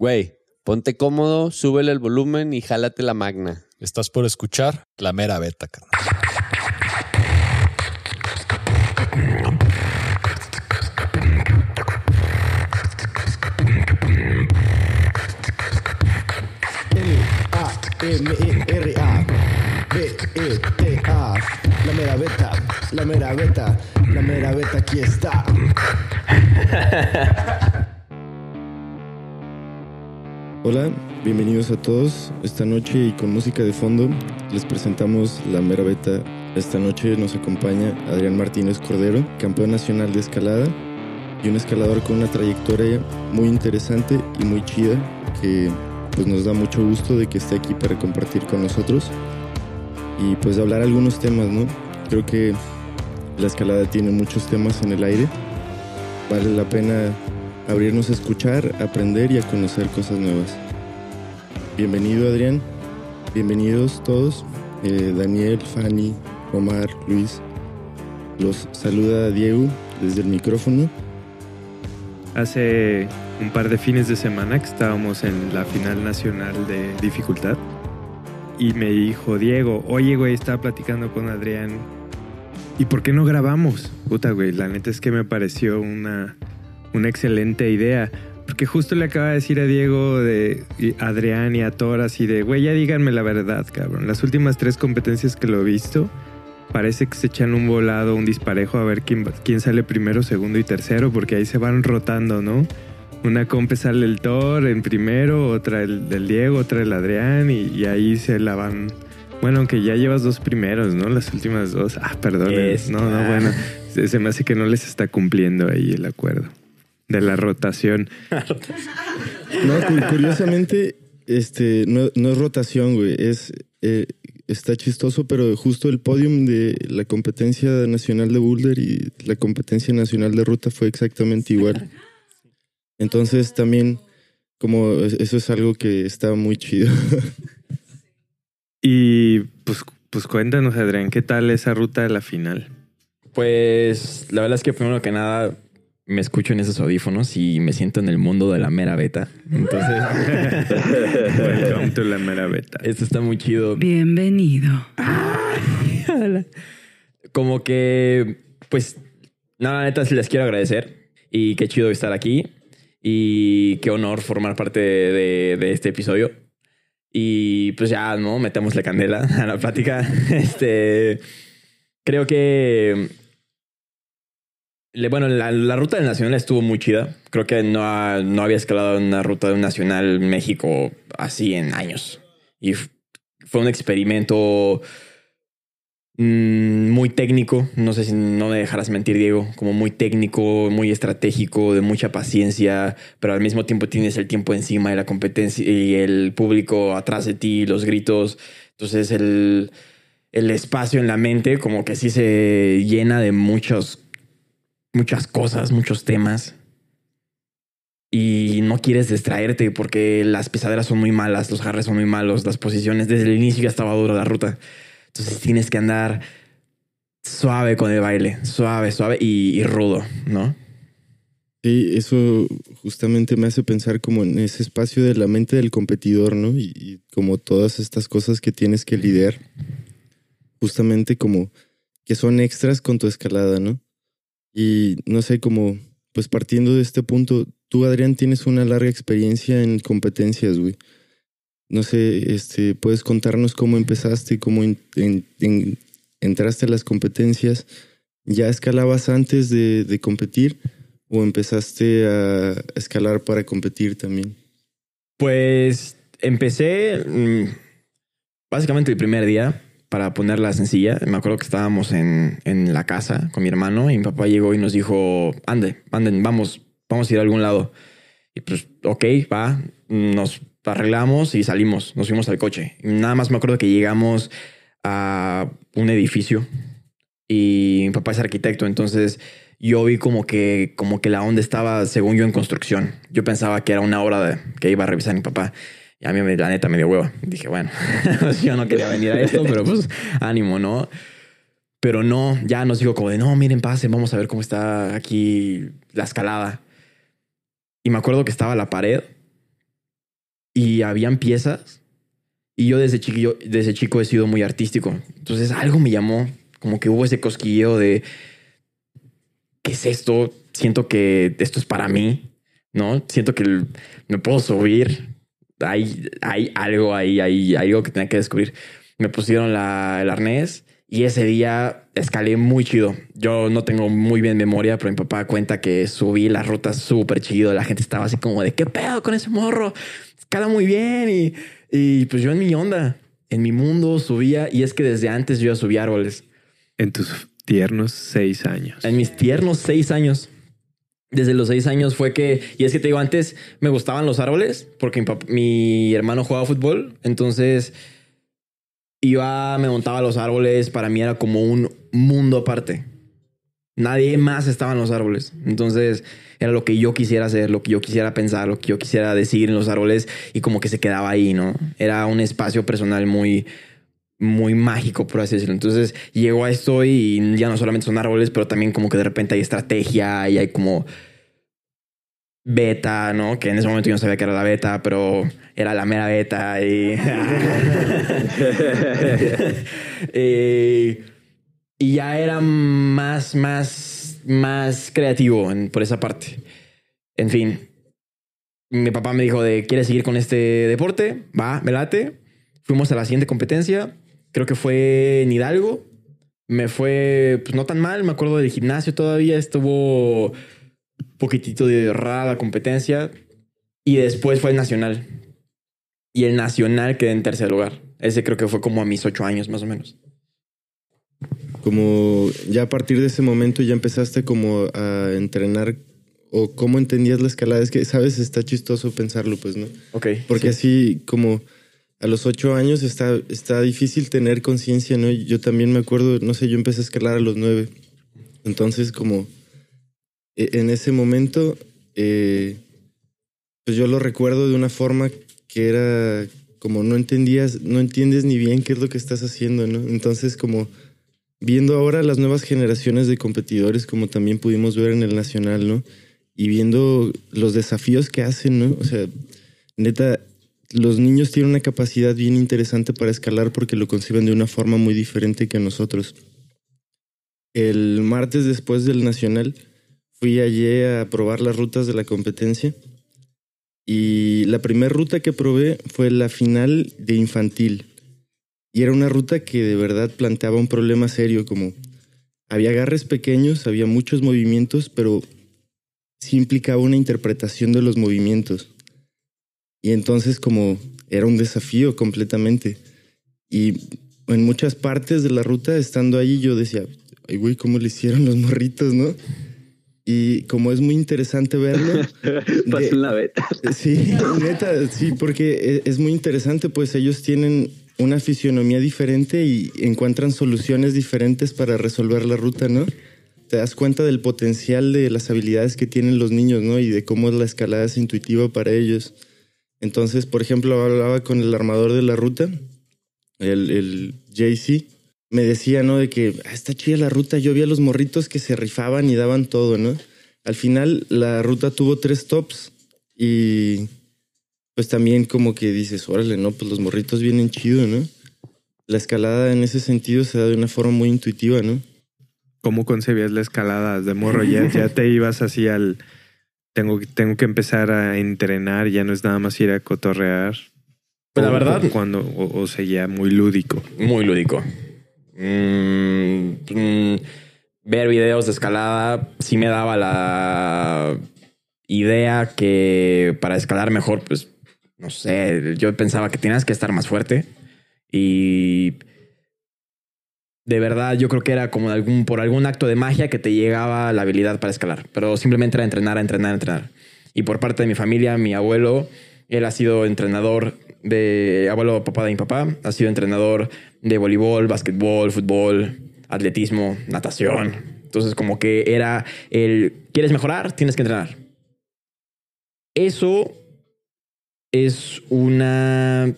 Güey, ponte cómodo, súbele el volumen y jálate la magna. Estás por escuchar la mera beta, carnal. M-E-R-A B-E-T-A La mera beta, la mera beta, la mera beta aquí está. Hola, bienvenidos a todos. Esta noche y con música de fondo les presentamos la mera beta. Esta noche nos acompaña Adrián Martínez Cordero, campeón nacional de escalada y un escalador con una trayectoria muy interesante y muy chida que pues nos da mucho gusto de que esté aquí para compartir con nosotros y pues hablar algunos temas, ¿no? Creo que la escalada tiene muchos temas en el aire. Vale la pena abrirnos a escuchar, aprender y a conocer cosas nuevas. Bienvenido Adrián, bienvenidos todos, eh, Daniel, Fanny, Omar, Luis. Los saluda Diego desde el micrófono. Hace un par de fines de semana que estábamos en la final nacional de dificultad y me dijo Diego, oye güey, estaba platicando con Adrián ¿y por qué no grabamos? Puta güey, la neta es que me pareció una, una excelente idea. Porque justo le acaba de decir a Diego, de a Adrián y a Thor así de, güey, ya díganme la verdad, cabrón. Las últimas tres competencias que lo he visto, parece que se echan un volado, un disparejo a ver quién, quién sale primero, segundo y tercero, porque ahí se van rotando, ¿no? Una compe sale el Thor en primero, otra el del Diego, otra el Adrián, y, y ahí se la van. Bueno, aunque ya llevas dos primeros, ¿no? Las últimas dos. Ah, perdón. Es- No, no, bueno. Se, se me hace que no les está cumpliendo ahí el acuerdo de la rotación. No, cu- curiosamente, este, no, no es rotación, güey. Es, eh, está chistoso, pero justo el podium de la competencia nacional de boulder y la competencia nacional de ruta fue exactamente igual. Entonces también, como es- eso es algo que está muy chido. Y pues, pues cuéntanos, Adrián, ¿qué tal esa ruta de la final? Pues la verdad es que primero que nada me escucho en esos audífonos y me siento en el mundo de la mera beta. Entonces, Welcome to la mera beta. esto está muy chido. Bienvenido. Como que, pues, nada, neta sí les quiero agradecer y qué chido estar aquí y qué honor formar parte de, de este episodio. Y pues ya, ¿no? Metemos la candela a la plática. Este, creo que, bueno, la, ruta del Nacional estuvo muy chida. Creo que no, no había escalado una ruta de un Nacional México así en años. Y fue un experimento mm, muy técnico. No sé si no me dejarás mentir, Diego. Como muy técnico, muy estratégico, de mucha paciencia, pero al mismo tiempo tienes el tiempo encima de la competencia y el público atrás de ti, los gritos. Entonces el, el espacio en la mente como que sí se llena de muchos, muchas cosas, muchos temas. Y no quieres distraerte porque las pisaderas son muy malas, los jarres son muy malos, las posiciones desde el inicio ya estaba dura la ruta. Entonces tienes que andar suave con el baile, suave, suave y, rudo, ¿no? Sí, eso justamente me hace pensar como en ese espacio de la mente del competidor, ¿no? Y, y como todas estas cosas que tienes que lidiar, justamente como que son extras con tu escalada, ¿no? Y no sé, como, pues partiendo de este punto, tú, Adrián, tienes una larga experiencia en competencias, güey. No sé, este, puedes contarnos cómo empezaste, cómo en- en- en- entraste a las competencias. ¿Ya escalabas antes de, de competir? ¿O empezaste a escalar para competir también? Pues empecé mm, básicamente el primer día para ponerla sencilla. Me acuerdo que estábamos en, en la casa con mi hermano y mi papá llegó y nos dijo, ande, anden, vamos, vamos a ir a algún lado. Y pues, ok, va, nos arreglamos y salimos, nos fuimos al coche. Y nada más me acuerdo que llegamos a un edificio y mi papá es arquitecto, entonces yo vi como que, como que la onda estaba, según yo, en construcción. Yo pensaba que era una obra de- que iba a revisar mi papá. Y a mí, la neta, me dio hueva. Dije, bueno, yo no quería venir a esto, pero pues ánimo, ¿no? Pero no, ya nos dijo como de, no, miren, pasen, vamos a ver cómo está aquí la escalada. Y me acuerdo que estaba la pared y habían piezas. Y yo desde chico, desde chico he sido muy artístico. Entonces algo me llamó, como que hubo ese cosquilleo de, ¿qué es esto? Siento que esto es para mí, ¿no? Siento que me puedo subir. Hay, hay algo ahí, hay algo que tenía que descubrir. Me pusieron la, el arnés y ese día escalé muy chido. Yo no tengo muy bien memoria, pero mi papá cuenta que subí la ruta súper chido. La gente estaba así como de, ¿qué pedo con ese morro? Escala muy bien. Y, y pues yo en mi onda, en mi mundo subía. Y es que desde antes yo ya subía árboles. En tus tiernos seis años. En mis tiernos seis años. Desde los seis años fue que, y es que te digo, antes me gustaban los árboles porque mi, hermano jugaba fútbol. Entonces iba, me montaba a los árboles. Para mí era como un mundo aparte. Nadie más estaba en los árboles. Entonces era lo que yo quisiera hacer, lo que yo quisiera pensar, lo que yo quisiera decir en los árboles y como que se quedaba ahí, ¿no? Era un espacio personal muy, muy mágico, por así decirlo. Entonces llego a esto y ya no solamente son árboles, pero también como que de repente hay estrategia y hay como beta, ¿no? Que en ese momento yo no sabía que era la beta, pero era la mera beta y... Y ya era más, más, más creativo por esa parte. En fin, mi papá me dijo de, ¿quieres seguir con este deporte? Va, me late. Fuimos a la siguiente competencia. Creo que fue en Hidalgo. Me fue, pues no tan mal. Me acuerdo del gimnasio todavía. Estuvo poquitito de rara competencia. Y después fue el nacional. Y el nacional quedé en tercer lugar. Ese creo que fue como a mis ocho años más o menos. Como ya a partir de ese momento ya empezaste como a entrenar o cómo entendías la escalada. Es que, sabes, está chistoso pensarlo, pues, ¿no? Ok. Porque sí. así como a los ocho años está, está difícil tener conciencia, ¿no? Yo también me acuerdo, no sé, yo empecé a escalar a los nueve. Entonces, como e- en ese momento, eh, pues yo lo recuerdo de una forma que era como no entendías, no entiendes ni bien qué es lo que estás haciendo, ¿no? Entonces, como viendo ahora las nuevas generaciones de competidores, como también pudimos ver en el Nacional, ¿no? Y viendo los desafíos que hacen, ¿no? O sea, neta, los niños tienen una capacidad bien interesante para escalar porque lo conciben de una forma muy diferente que nosotros. El martes después del Nacional fui allí a probar las rutas de la competencia y la primera ruta que probé fue la final de infantil. Y era una ruta que de verdad planteaba un problema serio, como había agarres pequeños, había muchos movimientos, pero sí implicaba una interpretación de los movimientos. Y entonces como era un desafío completamente. Y en muchas partes de la ruta, estando ahí, yo decía, ay güey, ¿cómo le hicieron los morritos, no? Y como es muy interesante verlo, Pasó la beta. Sí, neta, sí, porque e- es muy interesante, pues ellos tienen una fisionomía diferente y encuentran soluciones diferentes para resolver la ruta, ¿no? Te das cuenta del potencial de las habilidades que tienen los niños, ¿no? Y de cómo la escalada es intuitiva para ellos. Entonces, por ejemplo, hablaba con el armador de la ruta, el, el JC, me decía, ¿no? De que "Ah, está chida la ruta. Yo vi a los morritos que se rifaban y daban todo, ¿no? Al final, la ruta tuvo tres tops y pues también como que dices, órale, no, pues los morritos vienen chido, ¿no? La escalada en ese sentido se da de una forma muy intuitiva, ¿no? ¿Cómo concebías la escalada de morro? Ya, ya te ibas así al... Tengo, tengo que empezar a entrenar, ya no es nada más ir a cotorrear. Pues la verdad- Cuando, o, o seguía muy lúdico. Muy lúdico. Mm, mm, ver videos de escalada sí me daba la idea que para escalar mejor, pues, no sé, yo pensaba que tenías que estar más fuerte y de verdad yo creo que era como algún, por algún acto de magia que te llegaba la habilidad para escalar, pero simplemente era entrenar, entrenar, entrenar. Y por parte de mi familia, mi abuelo, él ha sido entrenador de abuelo papá de mi papá, ha sido entrenador de voleibol, básquetbol, fútbol, atletismo, natación. Entonces como que era el, ¿quieres mejorar? Tienes que entrenar. Eso es una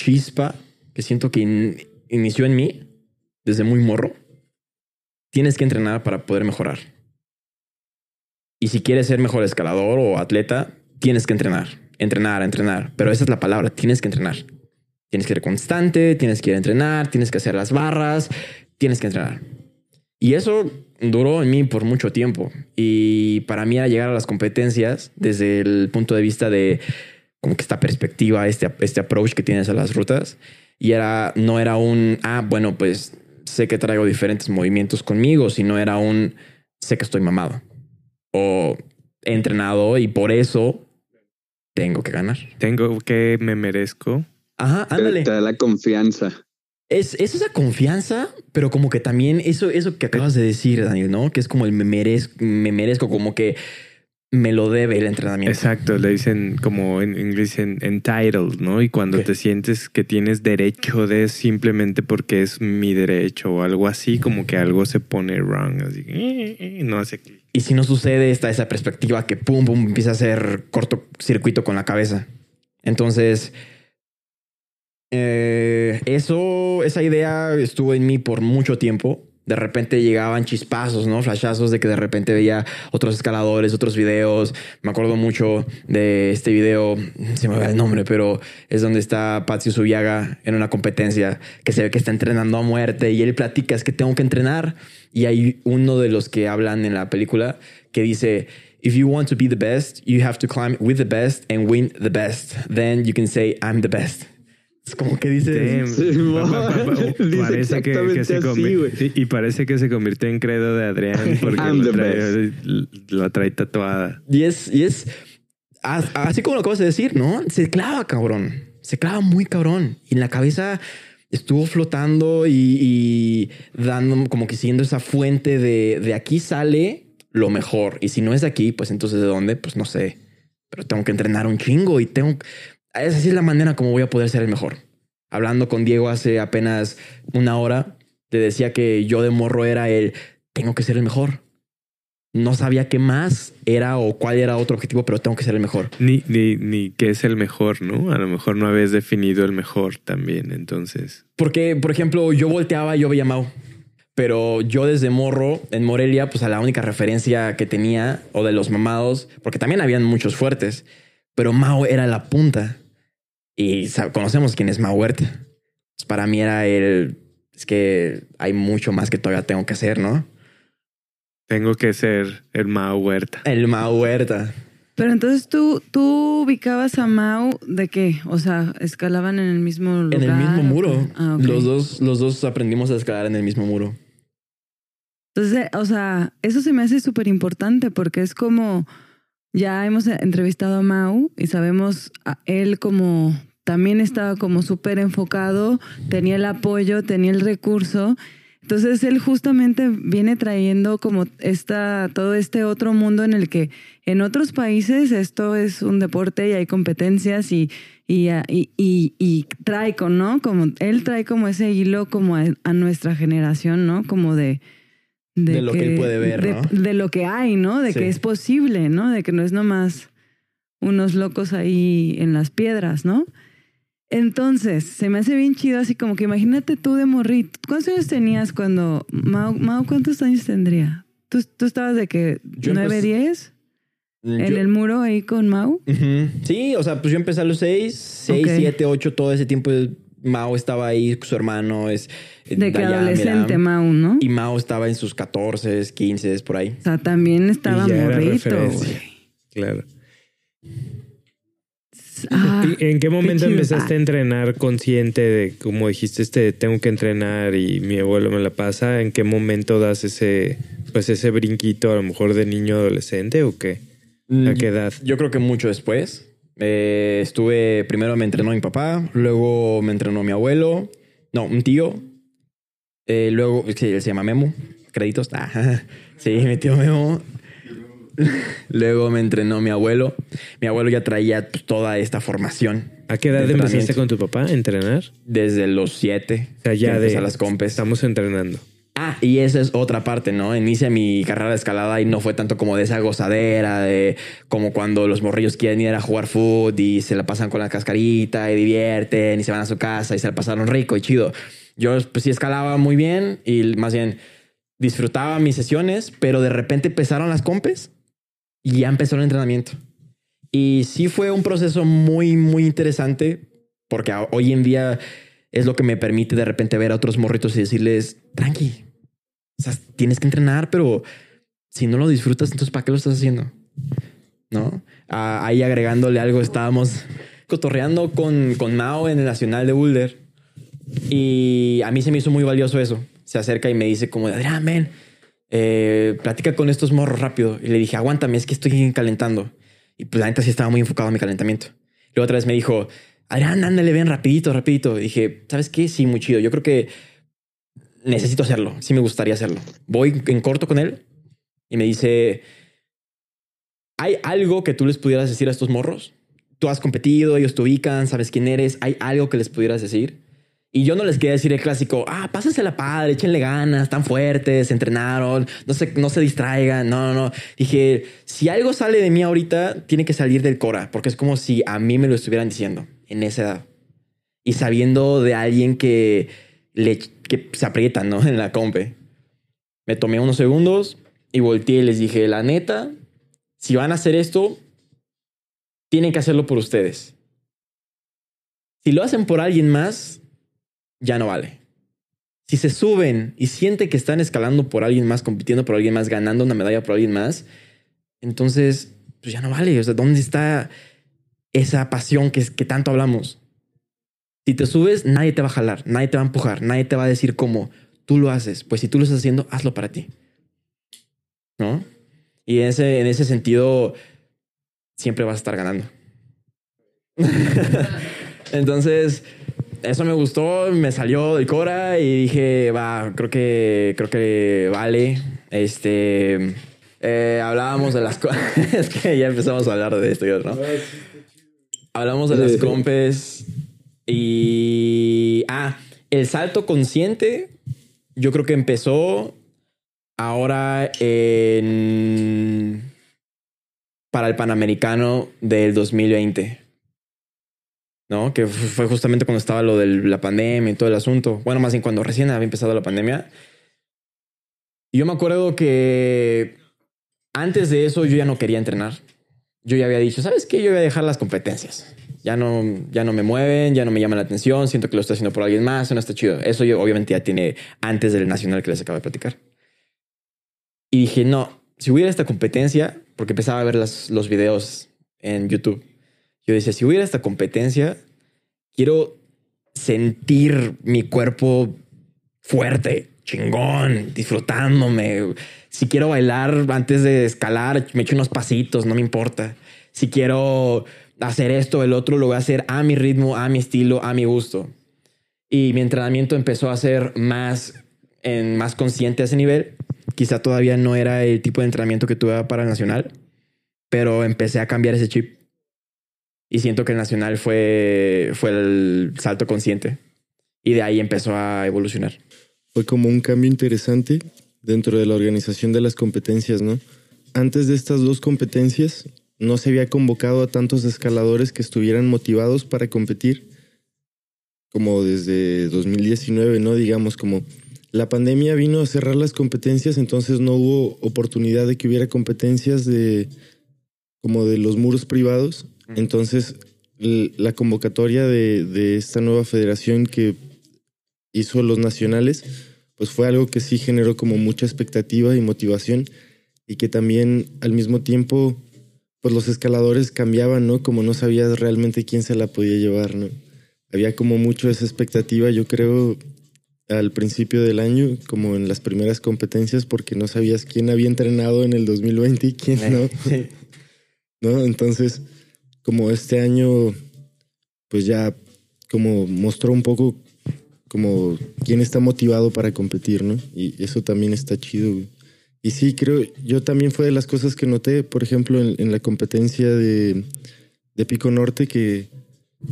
chispa que siento que in- inició en mí desde muy morro. Tienes que entrenar para poder mejorar. Y si quieres ser mejor escalador o atleta, tienes que entrenar. entrenar, entrenar. Pero esa es la palabra, tienes que entrenar. Tienes que ser constante, tienes que ir a entrenar, tienes que hacer las barras, tienes que entrenar. Y eso duró en mí por mucho tiempo. Y para mí era llegar a las competencias desde el punto de vista de como que esta perspectiva, este, este approach que tienes a las rutas. Y era, no era un, ah, bueno, pues sé que traigo diferentes movimientos conmigo, sino era un, sé que estoy mamado. O he entrenado y por eso tengo que ganar. Tengo que me merezco. Ajá, ándale. te da la confianza. Es, es esa confianza, pero como que también eso, eso que acabas de decir, Daniel, ¿no? Que es como el me merezco, me merezco, como que me lo debe el entrenamiento. Exacto, le dicen como en inglés dicen entitled, ¿no? Y cuando te sientes que tienes derecho de simplemente porque es mi derecho o algo así, como que algo se pone wrong, así que eh, eh, no hace clic. Y si no sucede, está esa perspectiva que pum, pum, empieza a hacer cortocircuito con la cabeza. Entonces, eh, eso, esa idea estuvo en mí por mucho tiempo. De repente llegaban chispazos, ¿no? Flashazos de que de repente veía otros escaladores, otros videos. Me acuerdo mucho de este video, se me va el nombre, pero es donde está Patsy Subiaga en una competencia que se ve que está entrenando a muerte y él platica, es que tengo que entrenar. Y hay uno de los que hablan en la película que dice, if you want to be the best, you have to climb with the best and win the best. Then you can say, I'm the best. Es como que dice... Damn. Sí, Pa- pa- pa- pa- Dice parece que, se así, sí, y parece que se convirtió en credo de Adrián porque lo trae, lo trae tatuada. Y es, y es as- así como lo acabas de decir, ¿no? Se clava, cabrón. Se clava muy cabrón. Y en la cabeza estuvo flotando y, y dando como que siendo esa fuente de, de aquí sale lo mejor. Y si no es de aquí, pues entonces de dónde, pues no sé. Pero tengo que entrenar un chingo y tengo... Esa sí es la manera como voy a poder ser el mejor. Hablando con Diego hace apenas una hora, te decía que yo de morro era el tengo que ser el mejor no sabía qué más era o cuál era otro objetivo, pero tengo que ser el mejor. Ni, ni, ni qué es el mejor, ¿no? A lo mejor no habías definido el mejor también, entonces. Porque, por ejemplo, yo volteaba y yo veía a Mau. Pero yo desde morro, en Morelia, pues a la única referencia que tenía, o de los mamados, porque también habían muchos fuertes, pero Mau era la punta. Y conocemos quién es Mau Huerta. Pues para mí era el... Es que hay mucho más que todavía tengo que hacer, ¿no? Tengo que ser el Mao Huerta. El Mau Huerta. Pero entonces tú, tú ubicabas a Mau de qué? O sea, escalaban en el mismo lugar. En el mismo ¿o muro. Ah, los, dos, los dos aprendimos a escalar en el mismo muro. Entonces, o sea, eso se me hace súper importante porque es como, ya hemos entrevistado a Mau y sabemos a él como también estaba como súper enfocado, tenía el apoyo, tenía el recurso. Entonces él justamente viene trayendo como esta, todo este otro mundo en el que en otros países esto es un deporte y hay competencias y, y, y, trae con, ¿no? Como él trae como ese hilo como a, a nuestra generación, ¿no? Como de, De lo que él puede ver, de, ¿no? de lo que hay, ¿no? De Sí. que es posible, ¿no? De que no es nomás unos locos ahí en las piedras, ¿no? Entonces, se me hace bien chido, así como que imagínate tú de morrito. ¿Cuántos años tenías cuando... Mau, Mau, ¿cuántos años tendría? ¿Tú, tú estabas de que nueve, diez? ¿En Yo- el muro ahí con Mau? Sí, o sea, pues yo empecé a los seis, seis, siete, ocho, todo ese tiempo Mao estaba ahí, su hermano es eh, De que adolescente Mau, ¿no? Y Mao estaba en sus 14, 15, por ahí. O sea, también estaba morrito. Claro. Ah, ¿Y ¿En qué momento empezaste a entrenar consciente de, como dijiste, este, tengo que entrenar y mi abuelo me la pasa? ¿En qué momento das ese, pues ese brinquito, a lo mejor de niño adolescente o qué? ¿A qué edad? Yo creo que mucho después. Eh, estuve, primero me entrenó mi papá, luego me entrenó mi abuelo, no, un tío. Eh, luego, sí, él se llama Memo, créditos. Ah, sí, mi tío Memo. luego me entrenó mi abuelo. Mi abuelo ya traía toda esta formación ¿A qué edad empezaste con tu papá a entrenar? desde los siete. O sea, ya de a las compes. estamos entrenando. Ah, y esa es otra parte, ¿no? Inicia mi carrera de escalada y no fue tanto como de esa gozadera, de como cuando los morrillos quieren ir a jugar fútbol y se la pasan con la cascarita y divierten y se van a su casa y se la pasaron rico y chido. Yo pues sí escalaba muy bien y más bien disfrutaba mis sesiones, pero de repente empezaron las compes y ya empezó el entrenamiento. Y sí fue un proceso muy, muy interesante porque hoy en día es lo que me permite de repente ver a otros morritos y decirles, tranqui, o sea, tienes que entrenar, pero si no lo disfrutas, entonces ¿para qué lo estás haciendo? ¿No? Ah, ahí agregándole algo, estábamos cotorreando con, con Mao en el Nacional de Boulder y a mí se me hizo muy valioso eso. Se acerca y me dice como, Adrián, ven, eh, platica con estos morros rápido. Y le dije, aguántame, es que estoy calentando. Y pues la neta sí estaba muy enfocado en mi calentamiento. Luego otra vez me dijo, Adrián, ándale, ven rapidito, rapidito. Y dije, ¿sabes qué? Sí, muy chido. Yo creo que necesito hacerlo. Sí me gustaría hacerlo. Voy en corto con él y me dice, ¿hay algo que tú les pudieras decir a estos morros? Tú has competido, ellos te ubican, sabes quién eres. ¿Hay algo que les pudieras decir? Y yo no les quería decir el clásico, ah, pásensela padre, échenle ganas, están fuertes, entrenaron, no se, no se distraigan. No, no, no. Dije, si algo sale de mí ahorita, tiene que salir del Cora, porque es como si a mí me lo estuvieran diciendo en esa edad. Y sabiendo de alguien que, le, que se aprieta, ¿no? En la compe. Me tomé unos segundos y volteé y les dije, la neta, si van a hacer esto, tienen que hacerlo por ustedes. Si lo hacen por alguien más, ya no vale. Si se suben y sienten que están escalando por alguien más, compitiendo por alguien más, ganando una medalla por alguien más, entonces, pues ya no vale. O sea, ¿dónde está esa pasión que, que tanto hablamos? Si te subes, nadie te va a jalar, nadie te va a empujar, nadie te va a decir cómo tú lo haces. Pues si tú lo estás haciendo, hazlo para ti. ¿No? Y en ese, en ese sentido, siempre vas a estar ganando. Entonces, eso me gustó, me salió del Cora y dije, va, creo que, creo que vale. Este, eh, hablábamos de las cosas, es que ya empezamos a hablar de esto ¿no? Hablamos de las compes y, ah, el salto consciente, yo creo que empezó ahora en, para el Panamericano del 2020. ¿no? Que fu- fue justamente cuando estaba lo de la pandemia y todo el asunto. Bueno, más bien cuando recién había empezado la pandemia. Y yo me acuerdo que antes de eso yo ya no quería entrenar. Yo ya había dicho, ¿sabes qué? Yo voy a dejar las competencias. Ya no, ya no me mueven, ya no me llaman la atención, siento que lo estoy haciendo por alguien más, no está chido. Eso obviamente ya tiene antes del nacional que les acabo de platicar. Y dije, no, si hubiera esta competencia, porque empezaba a ver los videos en YouTube, yo decía, si hubiera esta competencia, quiero sentir mi cuerpo fuerte, chingón, disfrutándome. Si quiero bailar antes de escalar, me echo unos pasitos, no me importa. Si quiero hacer esto, el otro, lo voy a hacer a mi ritmo, a mi estilo, a mi gusto. Y mi entrenamiento empezó a ser más, más consciente a ese nivel. Quizá todavía no era el tipo de entrenamiento que tuve para el nacional, pero empecé a cambiar ese chip. Y siento que el nacional fue, fue el salto consciente. Y de ahí empezó a evolucionar. Fue como un cambio interesante dentro de la organización de las competencias, ¿no? Antes de estas dos competencias, no se había convocado a tantos escaladores que estuvieran motivados para competir, como desde 2019, ¿no? Digamos, como la pandemia vino a cerrar las competencias, entonces no hubo oportunidad de que hubiera competencias de como de los muros privados. Entonces, la convocatoria de, de esta nueva federación que hizo los nacionales, pues fue algo que sí generó como mucha expectativa y motivación y que también al mismo tiempo, pues los escaladores cambiaban, ¿no? Como no sabías realmente quién se la podía llevar, ¿no? Había como mucho esa expectativa, yo creo, al principio del año, como en las primeras competencias, porque no sabías quién había entrenado en el 2020 y quién no. ¿no? Entonces, como este año, pues ya como mostró un poco como quién está motivado para competir, ¿no? Y eso también está chido. güey. Y sí, creo, yo también fue de las cosas que noté, por ejemplo, en, la competencia de, de Pico Norte, que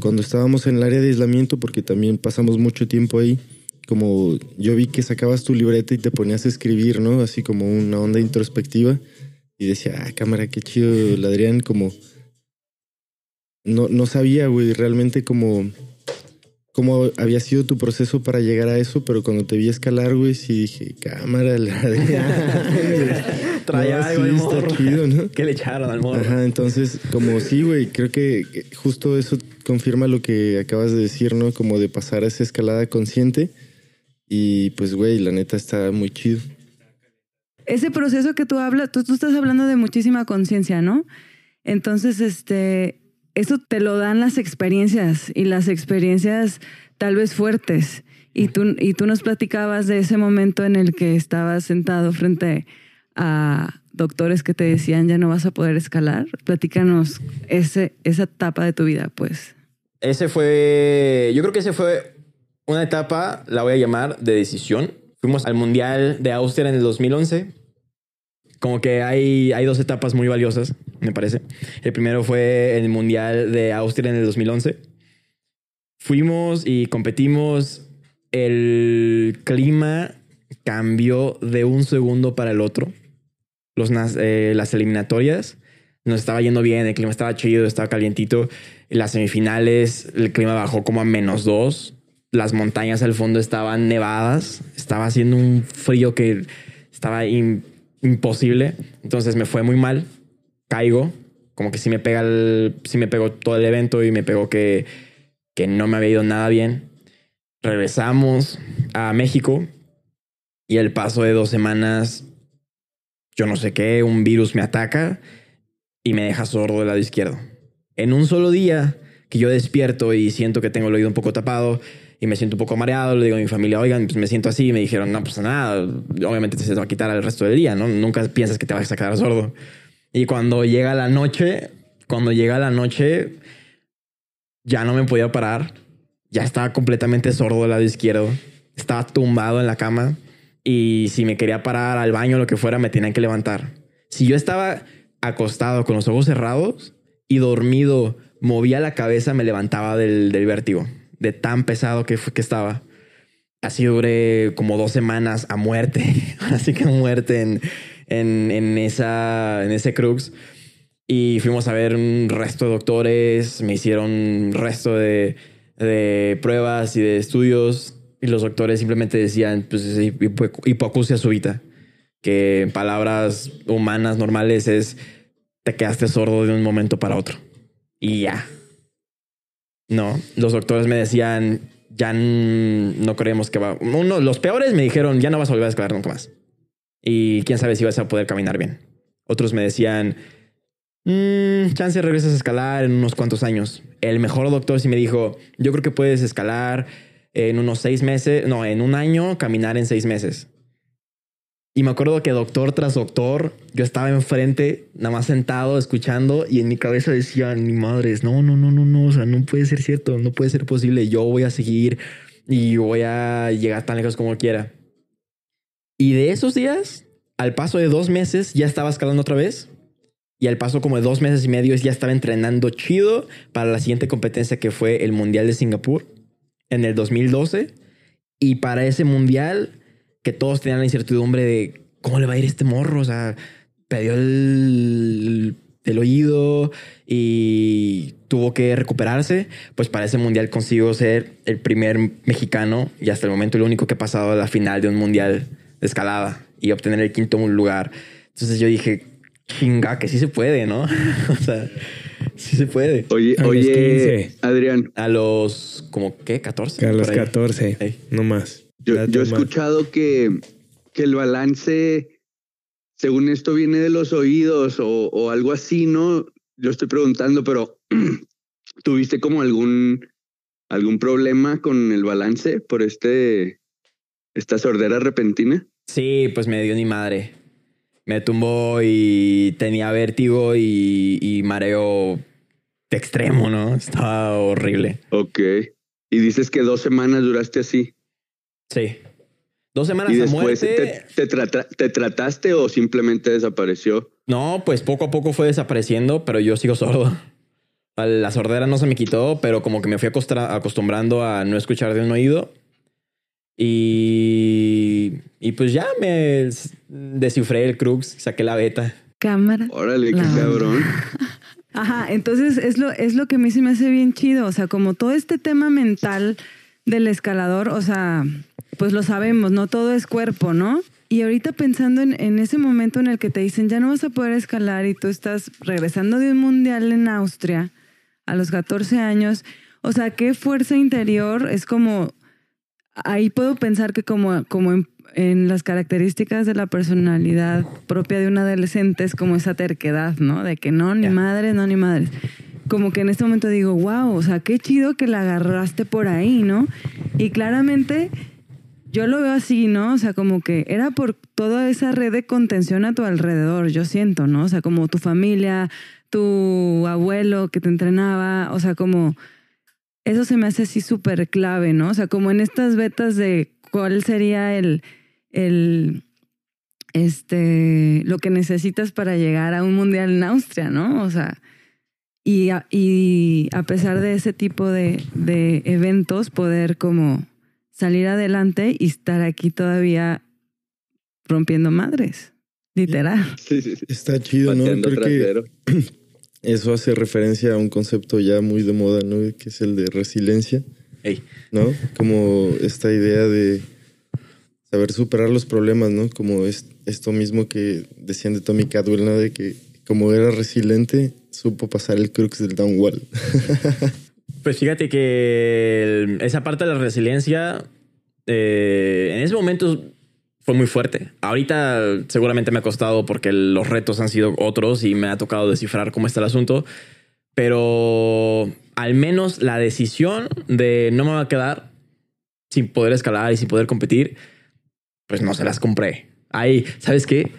cuando estábamos en el área de aislamiento, porque también pasamos mucho tiempo ahí, como yo vi que sacabas tu libreta y te ponías a escribir, ¿no? Así como una onda introspectiva. Y decía, ah, cámara, qué chido el Adrián, como... No, no sabía, güey, realmente como cómo había sido tu proceso para llegar a eso, pero cuando te vi escalar, güey, sí dije, cámara, la Traía No, algo sí, está chido, ¿no? ¿Qué le echaron al morro? Ajá, entonces, como sí, güey, creo que justo eso confirma lo que acabas de decir, ¿no? Como de pasar a esa escalada consciente. Y pues, güey, la neta está muy chido. Ese proceso que tú hablas, tú, tú estás hablando de muchísima conciencia, ¿no? Entonces, este, eso te lo dan las experiencias y las experiencias tal vez fuertes. Y tú, y tú nos platicabas de ese momento en el que estabas sentado frente a doctores que te decían ya no vas a poder escalar. Platícanos ese, esa etapa de tu vida, pues. Ese fue, yo creo que ese fue una etapa, la voy a llamar, de decisión. Fuimos al Mundial de Austria en el 2011. Como que hay, hay dos etapas muy valiosas, me parece. El primero fue el Mundial de Austria en el 2011. Fuimos y competimos. El clima cambió de un segundo para el otro. Los, eh, las eliminatorias nos estaba yendo bien, el clima estaba chido, estaba calientito. En las semifinales, el clima bajó como a menos dos. Las montañas al fondo estaban nevadas. Estaba haciendo un frío que estaba im- imposible. Entonces me fue muy mal. Caigo. Como que sí me pega el, sí me pegó todo el evento y me pegó que, que no me había ido nada bien. Regresamos a México y el paso de dos semanas, yo no sé qué, un virus me ataca y me deja sordo del lado izquierdo. En un solo día que yo despierto y siento que tengo el oído un poco tapado y me siento un poco mareado, le digo a mi familia, oigan, pues me siento así y me dijeron, no, pues nada, obviamente se te va a quitar el resto del día, ¿no? Nunca piensas que te vas a quedar sordo. Y cuando llega la noche, cuando llega la noche, ya no me podía parar, ya estaba completamente sordo del lado izquierdo, estaba tumbado en la cama y si me quería parar al baño o lo que fuera, me tenían que levantar. Si yo estaba acostado con los ojos cerrados y dormido, movía la cabeza, me levantaba del, del vértigo, de tan pesado que, que estaba. Así duré como dos semanas a muerte, así que a muerte en, en, en esa, en ese crux. Y fuimos a ver un resto de doctores, me hicieron un resto de, de pruebas y de estudios. Y los doctores simplemente decían, pues es hipo- hipoacusia súbita, que en palabras humanas normales es, te quedaste sordo de un momento para otro. Y ya. No, los doctores me decían, ya no creemos que va. Uno, los peores me dijeron, ya no vas a volver a escalar nunca más. Y quién sabe si vas a poder caminar bien. Otros me decían, "Mm, chance regresas a escalar en unos cuantos años. El mejor doctor sí me dijo, yo creo que puedes escalar en unos seis meses, no, en un año, caminar en seis meses. Y me acuerdo que doctor tras doctor, yo estaba enfrente, nada más sentado, escuchando, y en mi cabeza decía, ni madres, no, no, no, no, no, o sea, no puede ser cierto, no puede ser posible, yo voy a seguir y voy a llegar tan lejos como quiera. Y de esos días, al paso de dos meses, ya estaba escalando otra vez. Y al paso como de dos meses y medio, ya estaba entrenando chido para la siguiente competencia que fue el Mundial de Singapur en el 2012. Y para ese Mundial, que todos tenían la incertidumbre de cómo le va a ir este morro. O sea, perdió el, el oído y tuvo que recuperarse. Pues para ese Mundial consigo ser el primer mexicano y hasta el momento el único que ha pasado a la final de un Mundial escalada y obtener el quinto lugar. Entonces yo dije, chinga, que sí se puede, ¿no? o sea, sí se puede. Oye, A los oye, 15. Adrián, A los, como, ¿qué? 14. A los por ahí. 14, Ey. no más. yo, he escuchado que, que el balance, según esto, viene de los oídos o, o algo así, ¿no? Yo estoy preguntando, pero ¿tuviste como algún, algún problema con el balance por este, esta sordera repentina? Sí, pues me dio ni madre. Me tumbó y tenía vértigo y, y mareo de extremo, ¿no? Estaba horrible. Ok. Y dices que dos semanas duraste así. Sí. Dos semanas ¿Y después muerte. te, te trata- te trataste o simplemente desapareció? No, pues poco a poco fue desapareciendo, pero yo sigo sordo. La sordera no se me quitó, pero como que me fui acostumbrando a no escuchar de un oído. Y, y pues ya me descifré el crux, saqué la beta. Cámara. Órale, qué cabrón. Ajá, entonces es lo, es lo que a mí se me hace bien chido. O sea, como todo este tema mental del escalador, o sea, pues lo sabemos, no todo es cuerpo, ¿no? Y ahorita pensando en, en ese momento en el que te dicen, ya no vas a poder escalar y tú estás regresando de un mundial en Austria a los 14 años, o sea, qué fuerza interior es como, ahí puedo pensar que como, como en, en las características de la personalidad propia de un adolescente es como esa terquedad, ¿no? De que no, ni Ya. madres, no, ni madres. Como que en este momento digo, wow, o sea, qué chido que la agarraste por ahí, ¿no? Y claramente yo lo veo así, ¿no? O sea, como que era por toda esa red de contención a tu alrededor, yo siento, ¿no? O sea, como tu familia, tu abuelo que te entrenaba, o sea, como eso se me hace así súper clave, ¿no? O sea, como en estas betas de cuál sería el, el, este, lo que necesitas para llegar a un mundial en Austria, ¿no? O sea, y a, y a pesar de ese tipo de, de eventos, poder como salir adelante y estar aquí todavía rompiendo madres, literal. Sí, sí, sí. Está chido, ¿no? Pateando Creo que trasero. eso hace referencia a un concepto ya muy de moda, ¿no? Que es el de resiliencia, ¿no? Como esta idea de saber superar los problemas, ¿no? Como es esto mismo que decían de Tommy Cadwell, ¿no? De que como era resiliente, supo pasar el crux del downwall. Pues fíjate que el- esa parte de la resiliencia eh, en ese momento fue muy fuerte. Ahorita seguramente me ha costado porque los retos han sido otros y me ha tocado descifrar cómo está el asunto. Pero al menos la decisión de no me va a quedar sin poder escalar y sin poder competir, pues no se las compré. Ahí, ¿sabes qué?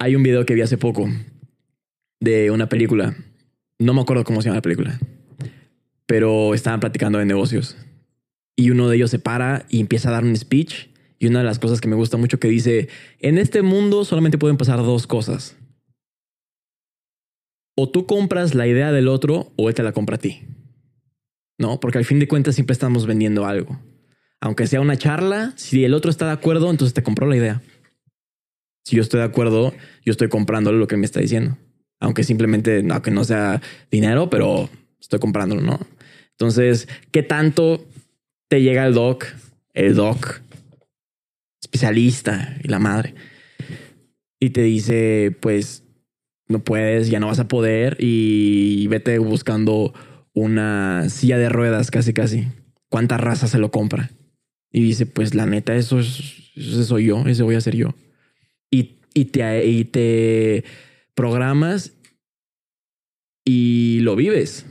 Hay un video que vi hace poco de una película. No me acuerdo cómo se llama la película pero estaban platicando de negocios. Y uno de ellos se para y empieza a dar un speech. Y una de las cosas que me gusta mucho que dice, en este mundo solamente pueden pasar dos cosas. O tú compras la idea del otro o él te la compra a ti. No, porque al fin de cuentas siempre estamos vendiendo algo. Aunque sea una charla, si el otro está de acuerdo, entonces te compró la idea. Si yo estoy de acuerdo, yo estoy comprándole lo que me está diciendo. Aunque simplemente, aunque no sea dinero, pero estoy comprándolo, ¿no? Entonces, ¿qué tanto te llega el doc, el doc, especialista y la madre? Y te dice, pues, no puedes, ya no vas a poder y vete buscando una silla de ruedas casi casi. ¿Cuánta raza se lo compra? Y dice, pues la neta, eso, es, eso soy yo, ese voy a ser yo. Y, y, te, y te programas y lo vives,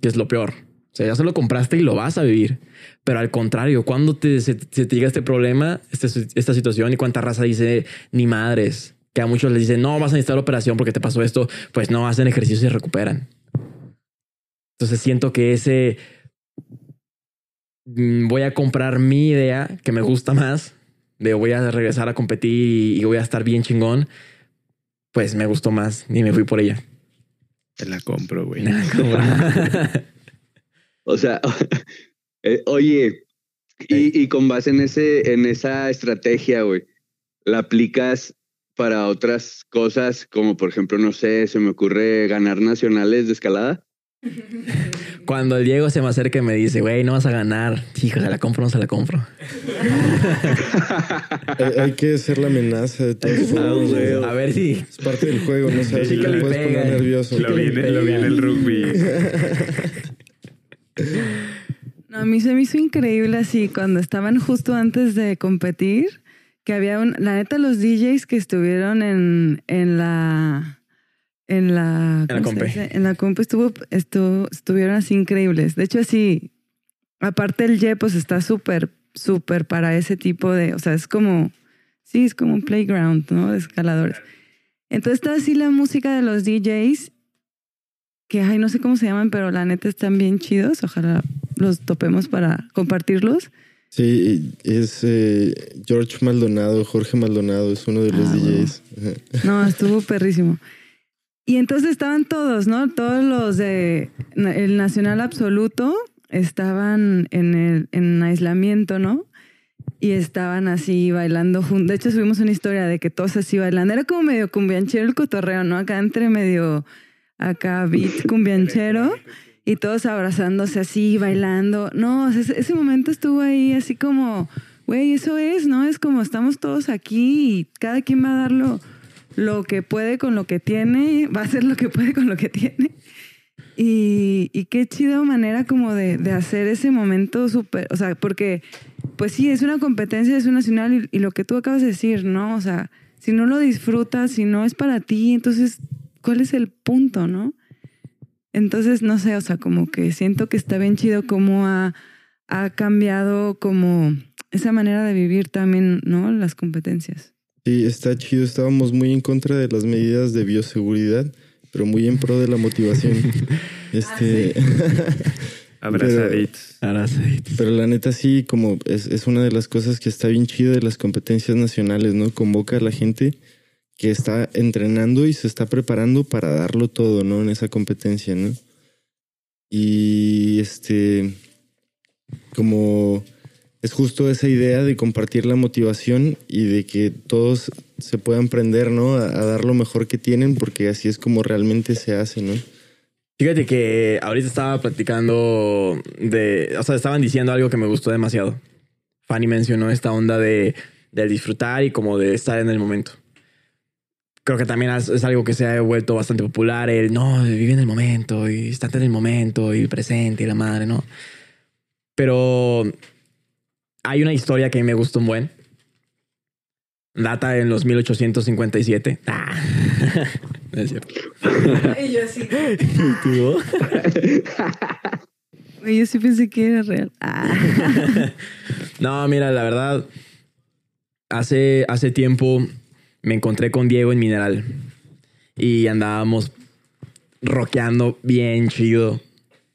que es lo peor. O sea, ya se lo compraste y lo vas a vivir. Pero al contrario, cuando te, se, se te llega este problema, este, esta situación y cuánta raza dice ni madres, que a muchos les dicen no vas a necesitar operación porque te pasó esto, pues no hacen ejercicio y se recuperan. Entonces siento que ese mm, voy a comprar mi idea que me gusta más de voy a regresar a competir y, y voy a estar bien chingón. Pues me gustó más y me fui por ella. Te la compro, güey. O sea, eh, oye, y, y con base en ese, en esa estrategia, güey, ¿la aplicas para otras cosas? Como por ejemplo, no sé, se me ocurre ganar nacionales de escalada. Cuando el Diego se me acerca y me dice, güey, no vas a ganar. Hijo, se la compro, no se la compro. hay, que hacer la amenaza de todos modos, güey. A ver si. Es parte del juego, no sabes si que te le puedes pega. poner nervioso. Lo vi, en- lo vi en el rugby. No, a mí se me hizo increíble así cuando estaban justo antes de competir, que había un, la neta los DJs que estuvieron en, en la en la, En la. En la compe estuvo, estuvo, estuvieron así increíbles. De hecho, así, aparte el Ye, pues está súper, súper para ese tipo de, o sea, es como, sí, es como un playground, ¿no? De escaladores. Entonces está así la música de los DJs, que, ay, no sé cómo se llaman, pero la neta están bien chidos. Ojalá los topemos para compartirlos. Sí, es eh, George Maldonado, Jorge Maldonado, es uno de los Ah, DJs. No, estuvo perrísimo. Y entonces estaban todos, ¿no? Todos los de el Nacional Absoluto estaban en, el, en aislamiento, ¿no? Y estaban así bailando juntos. De hecho, subimos una historia de que todos así bailando. Era como medio cumbianchero el cotorreo, ¿no? Acá entre medio, acá beat cumbianchero. y todos abrazándose así, bailando. No, ese, momento estuvo ahí así como, güey, eso es, ¿no? Es como estamos todos aquí y cada quien va a dar lo, que puede con lo que tiene, va a hacer lo que puede con lo que tiene. Y, y qué chido manera como de, de hacer ese momento súper, o sea, porque pues sí, es una competencia, es un nacional y, y lo que tú acabas de decir, ¿no? O sea, si no lo disfrutas, si no es para ti, entonces, ¿cuál es el punto, no? Entonces, no sé, o sea, como que siento que está bien chido cómo ha, ha cambiado como esa manera de vivir también, ¿no? Las competencias. Sí, está chido. Estábamos muy en contra de las medidas de bioseguridad, pero muy en pro de la motivación. este, Abrazaditos. Abrazaditos. pero la neta sí, como es, es una de las cosas que está bien chido de las competencias nacionales, ¿no? Convoca a la gente que está entrenando y se está preparando para darlo todo, ¿no? En esa competencia, ¿no? Y este, como es justo esa idea de compartir la motivación y de que todos se puedan prender, ¿no? A, a dar lo mejor que tienen, porque así es como realmente se hace, ¿no? Fíjate que ahorita estaba platicando de, o sea, estaban diciendo algo que me gustó demasiado. Fanny mencionó esta onda de, de disfrutar y como de estar en el momento. Creo que también es, algo que se ha vuelto bastante popular, el no, vive en el momento y estate en el momento y presente y la madre, ¿no? Pero hay una historia que a mí me gustó un buen. Data en los 1857. Ah. No es cierto. Y yo así. ¿Tú? Yo sí pensé que era real. Ah. No, mira, la verdad, hace, hace tiempo me encontré con Diego en Mineral y andábamos rockeando bien chido.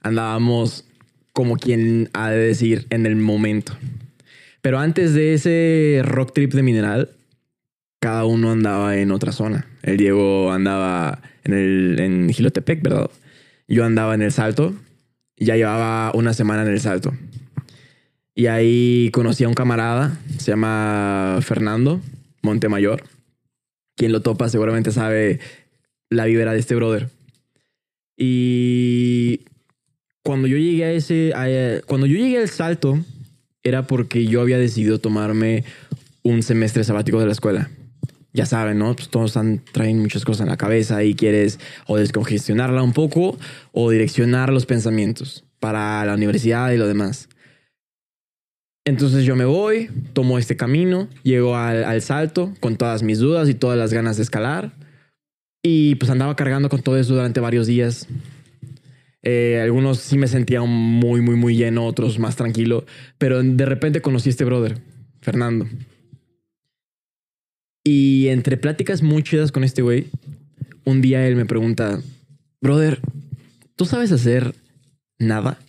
Andábamos como quien ha de decir en el momento. Pero antes de ese rock trip de Mineral, cada uno andaba en otra zona. El Diego andaba en, el, en Gilotepec, ¿verdad? Yo andaba en el Salto. Ya llevaba una semana en el Salto. Y ahí conocí a un camarada, se llama Fernando Montemayor. Quien lo topa seguramente sabe la vibra de este brother. Y cuando yo llegué a ese, cuando yo llegué al salto, era porque yo había decidido tomarme un semestre sabático de la escuela. Ya saben, ¿no? Pues todos han, traen muchas cosas en la cabeza y quieres o descongestionarla un poco o direccionar los pensamientos para la universidad y lo demás. Entonces yo me voy, tomo este camino, llego al, al salto con todas mis dudas y todas las ganas de escalar. Y pues andaba cargando con todo eso durante varios días. Eh, algunos sí me sentía muy, muy, muy lleno, otros más tranquilo. Pero de repente conocí a este brother, Fernando. Y entre pláticas muy chidas con este güey, un día él me pregunta, brother, ¿tú sabes hacer nada?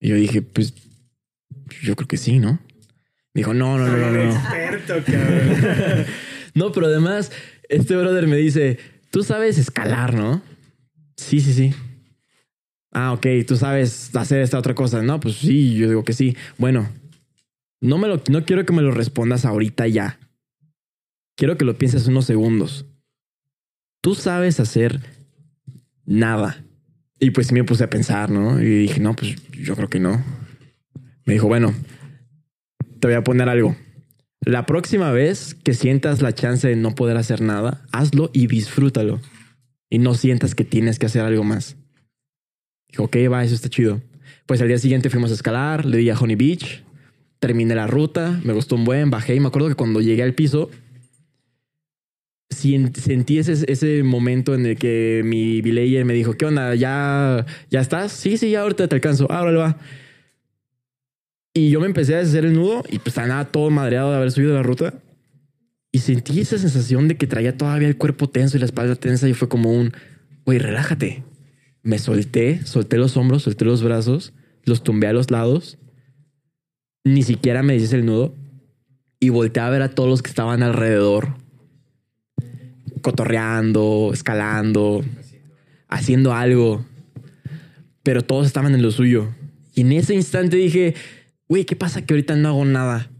Y yo dije, pues yo creo que sí, ¿no? Dijo, no, no, no, no, no. no, pero además, este brother me dice, tú sabes escalar, ¿no? Sí, sí, sí. Ah, ok, tú sabes hacer esta otra cosa. No, pues sí, yo digo que sí. Bueno, no me lo, no quiero que me lo respondas ahorita ya. Quiero que lo pienses unos segundos. Tú sabes hacer nada. Y pues sí me puse a pensar, ¿no? Y dije, no, pues yo creo que no. Me dijo, bueno, te voy a poner algo. La próxima vez que sientas la chance de no poder hacer nada, hazlo y disfrútalo. Y no sientas que tienes que hacer algo más. Dijo, ok, va, eso está chido. Pues al día siguiente fuimos a escalar, le di a Honey Beach, terminé la ruta, me gustó un buen, bajé y me acuerdo que cuando llegué al piso, sentí ese, ese momento en el que mi belayer me dijo, ¿qué onda? ¿Ya, ¿Ya estás? Sí, sí, ya ahorita te alcanzo. Ah, órale, va. Y yo me empecé a hacer el nudo y pues nada, todo madreado de haber subido la ruta. Y sentí esa sensación de que traía todavía el cuerpo tenso y la espalda tensa y fue como un, güey, relájate. Me solté, solté los hombros, solté los brazos, los tumbé a los lados. Ni siquiera me dices el nudo. Y volteé a ver a todos los que estaban alrededor. Cotorreando, escalando, haciendo algo. Pero todos estaban en lo suyo. Y en ese instante dije, güey, ¿qué pasa que ahorita no hago nada?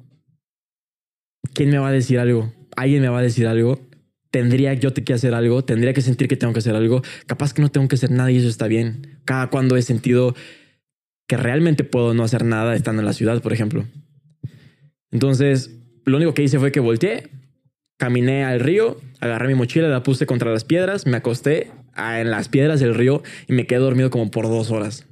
¿Quién me va a decir algo? ¿Alguien me va a decir algo? tendría yo que hacer algo, tendría que sentir que tengo que hacer algo. Capaz que no tengo que hacer nada y eso está bien. Cada cuando he sentido que realmente puedo no hacer nada estando en la ciudad, por ejemplo. Entonces, lo único que hice fue que volteé, caminé al río, agarré mi mochila, la puse contra las piedras, me acosté ah, en las piedras del río y me quedé dormido como por dos horas.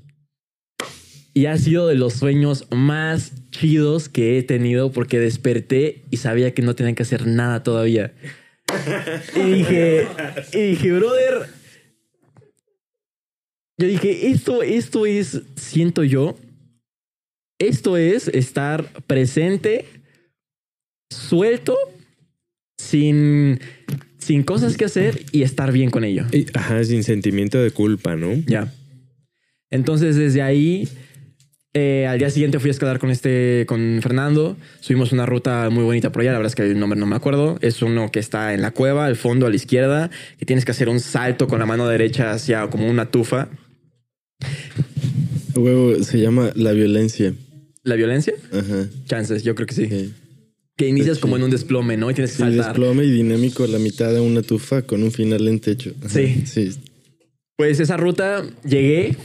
Y ha sido de los sueños más chidos que he tenido porque desperté y sabía que no tenía que hacer nada todavía. Y dije, y dije, brother, yo dije, esto, esto es, siento yo, esto es estar presente, suelto, sin, sin cosas que hacer y estar bien con ello. Y- Ajá, sin sentimiento de culpa, ¿no? Ya. Entonces, desde ahí, eh, al día siguiente fui a escalar con este, con Fernando. Subimos una ruta muy bonita por allá. La verdad es que el nombre no me acuerdo. Es uno que está en la cueva, al fondo, a la izquierda, que tienes que hacer un salto con la mano derecha hacia como una tufa. Huevo, se llama La Violencia. ¿La violencia? Ajá. Chances, yo creo que sí. ok. Que inicias como en un desplome, ¿no? Y tienes que Sí, saltar. desplome y dinámico a la mitad de una tufa con un final en techo. Ajá. Sí. Sí. Pues esa ruta llegué.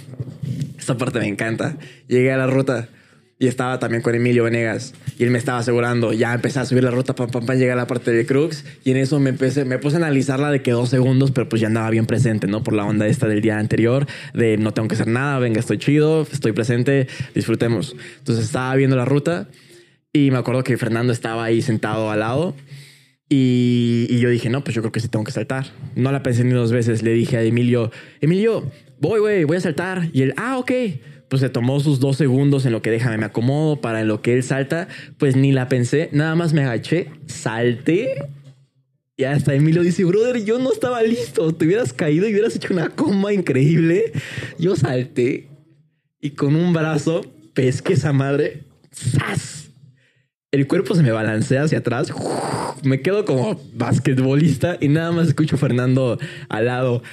Esta parte me encanta. Llegué a la ruta y estaba también con Emilio Venegas y él me estaba asegurando. Ya empecé a subir la ruta, pam, pam, pam, llegué a la parte de Crux y en eso me empecé, me puse a analizarla de que dos segundos, pero pues ya andaba bien presente, ¿no? Por la onda esta del día anterior, de no tengo que hacer nada, venga, estoy chido, estoy presente, disfrutemos. Entonces estaba viendo la ruta y me acuerdo que Fernando estaba ahí sentado al lado. Y, y yo dije, no, pues yo creo que sí tengo que saltar. No la pensé ni dos veces. Le dije a Emilio, Emilio, voy, güey, voy a saltar. Y él, ah, ok. Pues se tomó sus dos segundos en lo que déjame me acomodo para en lo que él salta. Pues ni la pensé, nada más me agaché, salté. Y hasta Emilio dice, brother, yo no estaba listo. Te hubieras caído y hubieras hecho una coma increíble. Yo salté y con un brazo pesqué esa madre. ¡Zas! El cuerpo se me balancea hacia atrás. Me quedo como basquetbolista y nada más escucho a Fernando al lado.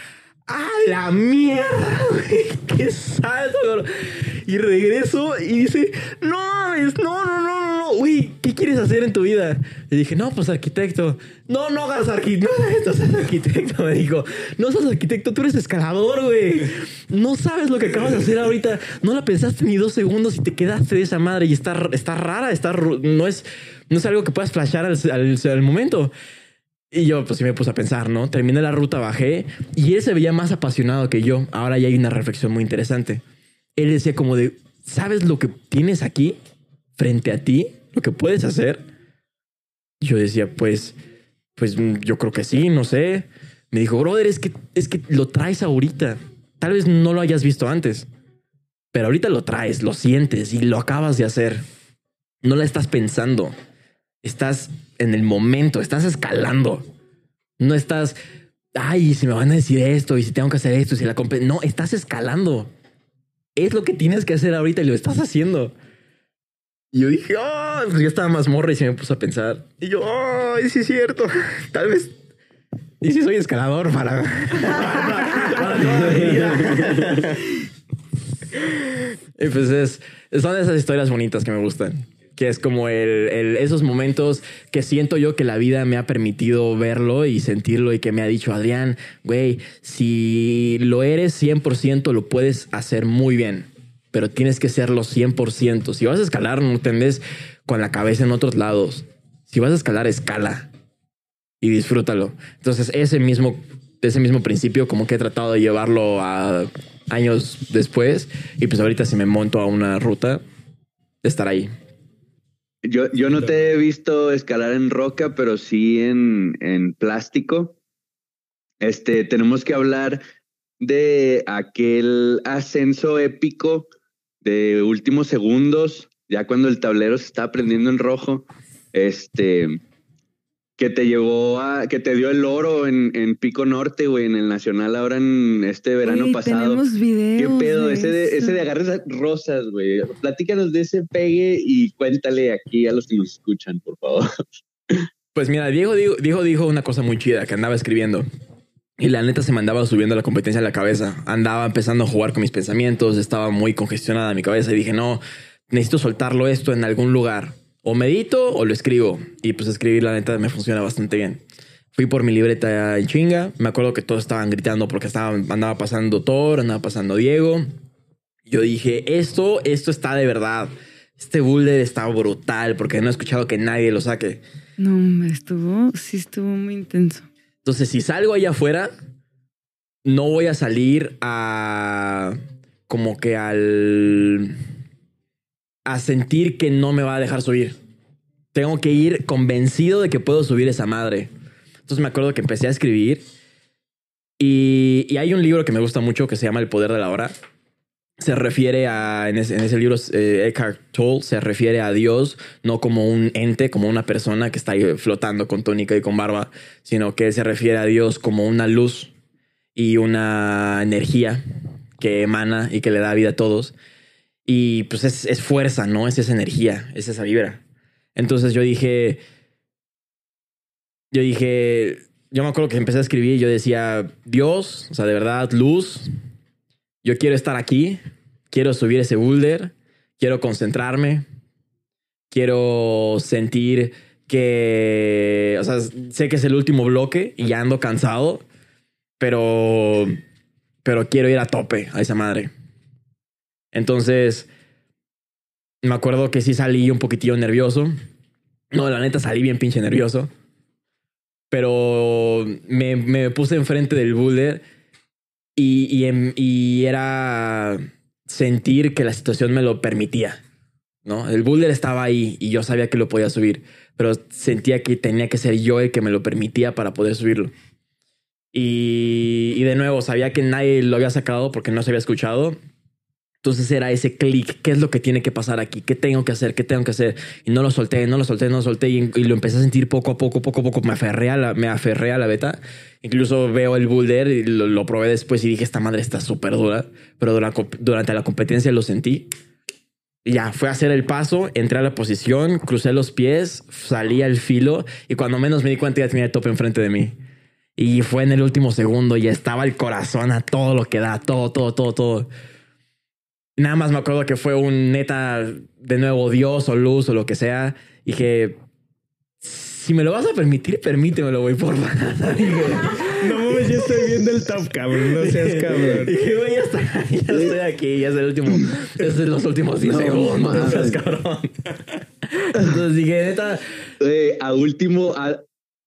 ¡A la mierda! ¡Qué salto! Y regreso y dice, no mames, no, no, no, no, no, güey, ¿qué quieres hacer en tu vida? Le dije, no, pues arquitecto. No, no hagas arquitecto, no seas arquitecto, me dijo. No seas arquitecto, tú eres escalador, güey. No sabes lo que acabas de hacer ahorita. No la pensaste ni dos segundos y te quedaste de esa madre y está, está rara, está, no es, no es algo que puedas flashar al, al- al momento. Y yo, pues sí me puse a pensar, ¿no? Terminé la ruta, bajé y él se veía más apasionado que yo. Ahora ya hay una reflexión muy interesante. Él decía como de, ¿sabes lo que tienes aquí frente a ti? Lo que puedes hacer. Yo decía, pues, pues yo creo que sí, no sé. Me dijo, brother, es que, es que lo traes ahorita. Tal vez no lo hayas visto antes, pero ahorita lo traes, lo sientes y lo acabas de hacer. No la estás pensando. Estás en el momento, estás escalando. No estás, ay, si me van a decir esto y si tengo que hacer esto si la compré. No, estás escalando. Es lo que tienes que hacer ahorita y lo estás haciendo. Y yo dije, oh, pues yo estaba más morra y se me puso a pensar. Y yo, oh, sí es cierto. Tal vez. Y si soy escalador para. para pues es, son esas historias bonitas que me gustan. Que es como el, esos momentos que siento yo que la vida me ha permitido verlo y sentirlo y que me ha dicho, Adrián, güey, si lo eres 100%, lo puedes hacer muy bien, pero tienes que serlo 100%. Si vas a escalar, no te andes con la cabeza en otros lados. Si vas a escalar, escala y disfrútalo. Entonces, ese mismo, ese mismo principio, como que he tratado de llevarlo a años después. Y pues ahorita si me monto a una ruta, estar ahí. Yo, yo no te he visto escalar en roca, pero sí en, en plástico. Este, tenemos que hablar de aquel ascenso épico de últimos segundos, ya cuando el tablero se está prendiendo en rojo, este, que te llevó a, que te dio el oro en, en Pico Norte, güey, en el Nacional ahora en este verano pasado. Tenemos ¿Qué videos. pedo? de Ese de, ese de agarres rosas, güey. Platícanos de ese pegue y cuéntale aquí a los que nos escuchan, por favor. Pues mira, Diego dijo, Diego dijo una cosa muy chida que andaba escribiendo. Y la neta se me andaba subiendo la competencia en la cabeza. Andaba empezando a jugar con mis pensamientos, estaba muy congestionada mi cabeza y dije, no, necesito soltarlo esto en algún lugar. O medito o lo escribo. Y pues escribir la neta me funciona bastante bien. Fui por mi libreta en chinga. Me acuerdo que todos estaban gritando porque estaba, andaba pasando Thor, andaba pasando Diego. Yo dije, esto, esto está de verdad. Este boulder está brutal porque no he escuchado que nadie lo saque. No, estuvo, sí estuvo muy intenso. Entonces, si salgo allá afuera, no voy a salir a como que al a sentir que no me va a dejar subir. Tengo que ir convencido de que puedo subir esa madre. Entonces me acuerdo que empecé a escribir y, hay un libro que me gusta mucho que se llama El Poder de la Hora. Se refiere a, en ese, en ese libro, eh, Eckhart Tolle se refiere a Dios no como un ente, como una persona que está ahí flotando con tónica y con barba, sino que se refiere a Dios como una luz y una energía que emana y que le da vida a todos. Y pues es, es fuerza, ¿no? Es esa energía, es esa vibra. Entonces yo dije, yo dije, yo me acuerdo que empecé a escribir y yo decía, Dios, o sea, de verdad, luz, yo quiero estar aquí, quiero subir ese boulder, quiero concentrarme, quiero sentir que, o sea, sé que es el último bloque y ya ando cansado, pero, pero quiero ir a tope a esa madre. Entonces, me acuerdo que sí salí un poquitillo nervioso. No, la neta salí bien pinche nervioso. Pero me, me puse enfrente del boulder y, y, em- y era sentir que la situación me lo permitía. ¿no? El boulder estaba ahí y yo sabía que lo podía subir, pero sentía que tenía que ser yo el que me lo permitía para poder subirlo. Y, y de nuevo, sabía que nadie lo había sacado porque no se había escuchado. Entonces era ese clic, ¿qué es lo que tiene que pasar aquí? ¿Qué tengo que hacer? ¿Qué tengo que hacer? Y no lo solté, no lo solté, no lo solté y, y lo empecé a sentir poco a poco, poco a poco. Me aferré a la, me aferré a la beta. Incluso veo el boulder y lo, lo probé después y dije, esta madre está súper dura. Pero durante, durante la competencia lo sentí. Y ya, fue a hacer el paso, entré a la posición, crucé los pies, salí al filo y cuando menos me di cuenta ya tenía el tope enfrente de mí. Y fue en el último segundo y estaba el corazón a todo lo que da, todo, todo, todo, todo. Nada más me acuerdo que fue un neta, de nuevo, Dios o luz o lo que sea. Y dije, si me lo vas a permitir, permítemelo, güey, por favor. No mames, yo estoy viendo el top, cabrón. No seas cabrón. Dije, güey, ya, está, ya estoy aquí, ya es el último, es de los últimos 10 No segundos, no seas cabrón. Entonces dije, neta, Eh, a último, a,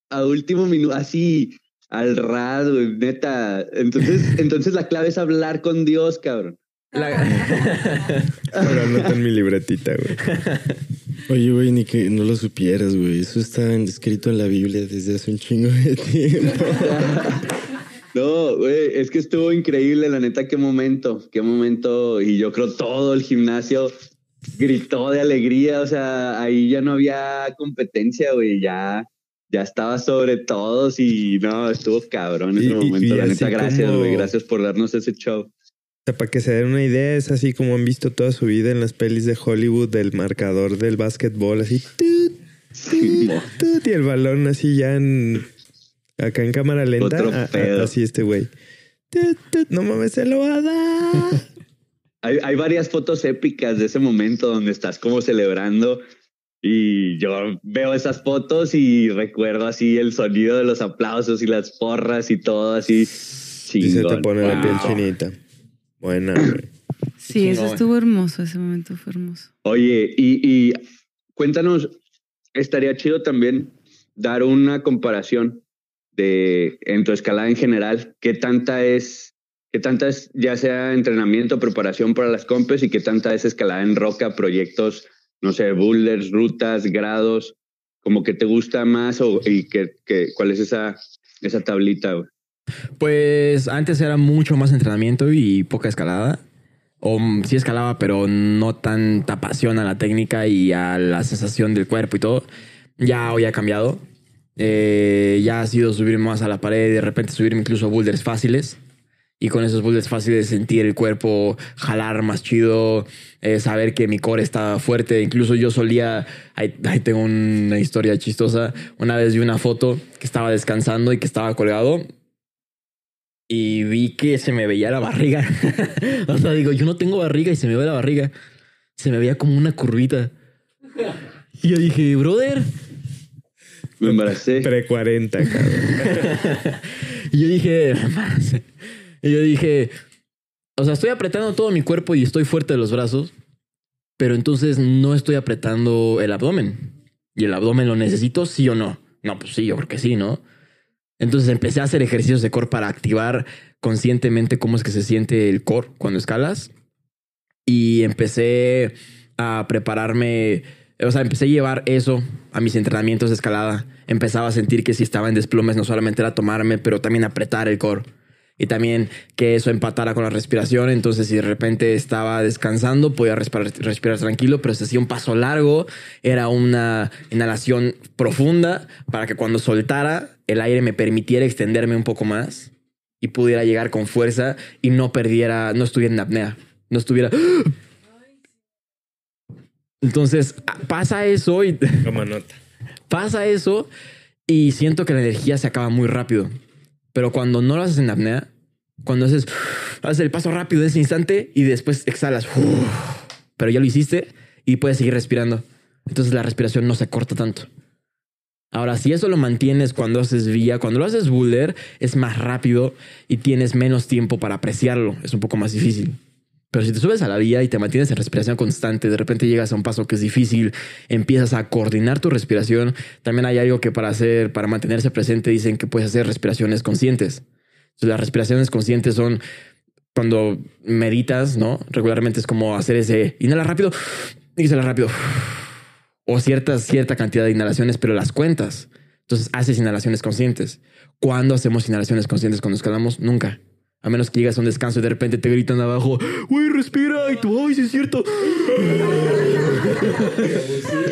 a último minuto, así, al güey, neta. Entonces, entonces la clave es hablar con Dios, cabrón. La- Ahora anota en mi libretita, güey. Oye, güey, ni que no lo supieras, güey. Eso está escrito en la Biblia desde hace un chingo de tiempo. No, güey, es que estuvo increíble, la neta, qué momento, qué momento. Y yo creo todo el gimnasio gritó de alegría, o sea, ahí ya no había competencia, güey, ya, ya estaba sobre todos y no, estuvo cabrón ese Y- momento, y la neta, gracias, como- güey, gracias por darnos ese show. Sea, para que se den una idea, es así como han visto toda su vida en las pelis de Hollywood del marcador del básquetbol, así. tut, tut, tut, y el balón así ya en. Acá en cámara lenta. Otro a- a- pedo. así este güey. No mames, se lo va a dar. Hay, hay varias fotos épicas de ese momento donde estás como celebrando y yo veo esas fotos y recuerdo así el sonido de los aplausos y las porras y todo así. Y se te chingón. pone la piel chinita. Buena, güey. Sí, eso estuvo hermoso, ese momento fue hermoso. Oye, y, y cuéntanos, estaría chido también dar una comparación de en tu escalada en general, qué tanta es, qué tanta es ya sea entrenamiento, preparación para las compes y qué tanta es escalada en roca, proyectos, no sé, boulders, rutas, grados, como que te gusta más o y que, que cuál es esa, esa tablita, güey. Pues antes era mucho más entrenamiento y poca escalada. O mm, sí escalaba, pero no tanta pasión a la técnica y a la sensación del cuerpo y todo. Ya hoy ha cambiado. Eh, ya ha sido subir más a la pared de repente subirme incluso a boulders fáciles. Y con esos boulders fáciles sentir el cuerpo jalar más chido, eh, saber que mi core está fuerte. Incluso yo solía, ahí, ahí tengo una historia chistosa. Una vez vi una foto que estaba descansando y que estaba colgado y vi que se me veía la barriga. o sea, digo, yo no tengo barriga y se me ve la barriga. Se me veía como una curvita. Y yo dije, brother, Me embaracé. Pre 40, cabrón. y yo dije, y yo dije, o sea, estoy apretando todo mi cuerpo y estoy fuerte de los brazos, pero entonces no estoy apretando el abdomen. ¿Y el abdomen lo necesito, sí o no? No, pues sí, yo creo que sí, ¿no? Entonces empecé a hacer ejercicios de core para activar conscientemente cómo es que se siente el core cuando escalas. Y empecé a prepararme, o sea, empecé a llevar eso a mis entrenamientos de escalada. Empezaba a sentir que si estaba en desplomes no solamente era tomarme, pero también apretar el core. Y también que eso empatara con la respiración. Entonces, si de repente estaba descansando, podía respirar, respirar tranquilo, pero si hacía un paso largo, era una inhalación profunda para que cuando soltara, el aire me permitiera extenderme un poco más y pudiera llegar con fuerza y no perdiera, no estuviera en apnea, no estuviera. Entonces pasa eso y Toma nota. pasa eso y siento que la energía se acaba muy rápido. Pero cuando no lo haces en apnea, cuando haces, haces el paso rápido en ese instante y después exhalas, pero ya lo hiciste y puedes seguir respirando. Entonces la respiración no se corta tanto. Ahora, si eso lo mantienes cuando haces vía, cuando lo haces boulder, es más rápido y tienes menos tiempo para apreciarlo. Es un poco más difícil. Pero si te subes a la vía y te mantienes en respiración constante, de repente llegas a un paso que es difícil, empiezas a coordinar tu respiración. También hay algo que para hacer, para mantenerse presente, dicen que puedes hacer respiraciones conscientes. Entonces, las respiraciones conscientes son cuando meditas, ¿no? Regularmente es como hacer ese inhala rápido, exhala rápido. O ciertas, cierta cantidad de inhalaciones, pero las cuentas. Entonces haces inhalaciones conscientes. ¿Cuándo hacemos inhalaciones conscientes cuando escalamos? Nunca. A menos que llegas a un descanso y de repente te gritan abajo, güey, respira. Y tú, ay, sí es cierto.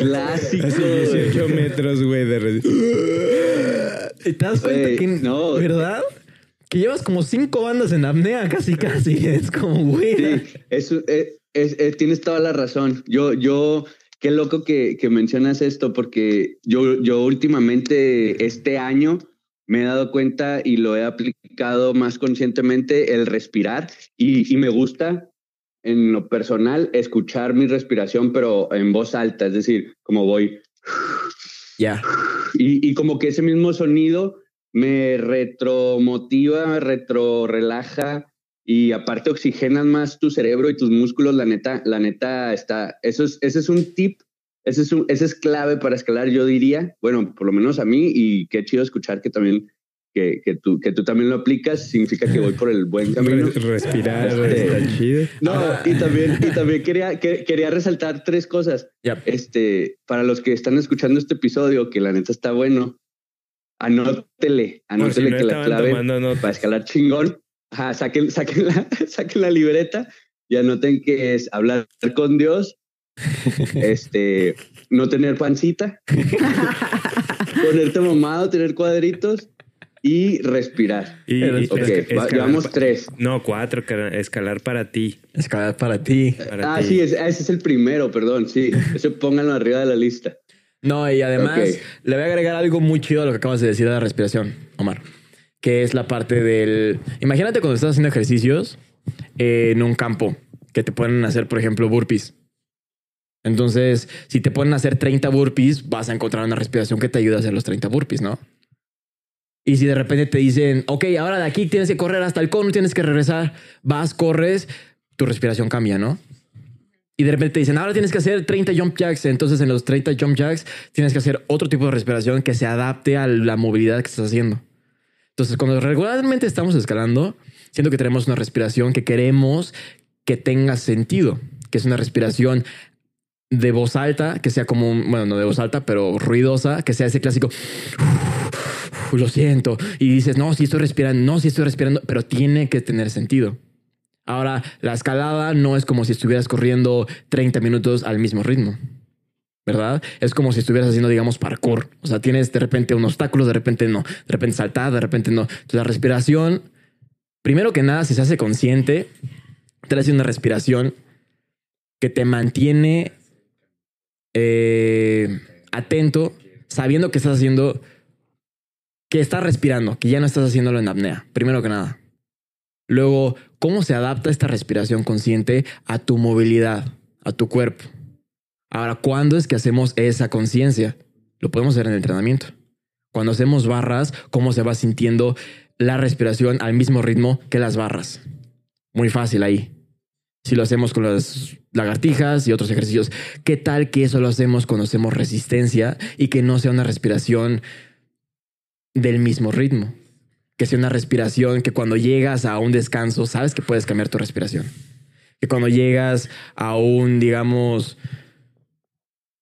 Clásico. Hace 18 metros, güey, de te das cuenta que, no. ¿verdad? Que llevas como cinco bandas en apnea, casi, casi. Es como, güey. Sí, es, es- es- es- tienes toda la razón. Yo, yo, qué loco que, que mencionas esto, porque yo, yo últimamente, este año, me he dado cuenta y lo he aplicado más conscientemente, el respirar, y, y me gusta en lo personal escuchar mi respiración, pero en voz alta, es decir, como voy Ya. y, y como que ese mismo sonido me retromotiva, me retro relaja y aparte oxigenan más tu cerebro y tus músculos. La neta, la neta está. Eso es, ese es un tip. Ese es, un- ese es clave para escalar, yo diría. Bueno, por lo menos a mí y qué chido escuchar que también que, que, tú, que tú también lo aplicas. Significa que voy por el buen camino. Re- respirar Este- está chido. No, y también, y también quería, que- quería resaltar tres cosas. Ya. Este, para los que están escuchando este episodio, que la neta está bueno, anótele, si anótele no que la clave para escalar chingón, ajá, saquen, saquen, la, saquen la libreta y anoten que es hablar con Dios, este, no tener pancita, ponerte mamado, tener cuadritos y respirar. Y, escalar llevamos tres. No, cuatro, escalar para ti. Escalar para ti. para Ah, ti. sí, es- ese es el primero, perdón, sí. Eso pónganlo arriba de la lista. No, y además le voy a agregar algo muy chido a lo que acabas de decir de la respiración, Omar. Que es la parte del. Imagínate cuando estás haciendo ejercicios eh, en un campo que te a hacer, por ejemplo, burpees. Entonces, si te ponen a hacer 30 burpees, vas a encontrar una respiración que te ayude a hacer los 30 burpees, ¿no? Y si de repente te dicen, ok, ahora de aquí tienes que correr hasta el cono, tienes que regresar, vas, corres, tu respiración cambia, ¿no? Y de repente te dicen, ahora tienes que hacer 30 jump jacks. Entonces, en los 30 jump jacks, tienes que hacer otro tipo de respiración que se adapte a la movilidad que estás haciendo. Entonces, cuando regularmente estamos escalando, siento que tenemos una respiración que queremos que tenga sentido, que es una respiración de voz alta, que sea como, un- bueno, no de voz alta, pero ruidosa, que sea ese clásico, lo siento, y dices, no, sí estoy respirando, no, sí estoy respirando, pero tiene que tener sentido. Ahora, la escalada no es como si estuvieras corriendo 30 minutos al mismo ritmo. ¿Verdad? Es como si estuvieras haciendo, digamos, parkour. O sea, tienes de repente un obstáculo, de repente no, de repente saltar, de repente no. Entonces, la respiración, primero que nada, si se hace consciente, te hace una respiración que te mantiene eh, atento, sabiendo que estás haciendo, que estás respirando, que ya no estás haciéndolo en apnea. Primero que nada. Luego, ¿cómo se adapta esta respiración consciente a tu movilidad, a tu cuerpo? Ahora, ¿cuándo es que hacemos esa conciencia? Lo podemos hacer en el entrenamiento. Cuando hacemos barras, cómo se va sintiendo la respiración al mismo ritmo que las barras. Muy fácil ahí. Si lo hacemos con las lagartijas y otros ejercicios, ¿qué tal que eso lo hacemos cuando hacemos resistencia y que no sea una respiración del mismo ritmo? Que sea una respiración que cuando llegas a un descanso, sabes que puedes cambiar tu respiración. Que cuando llegas a un, digamos,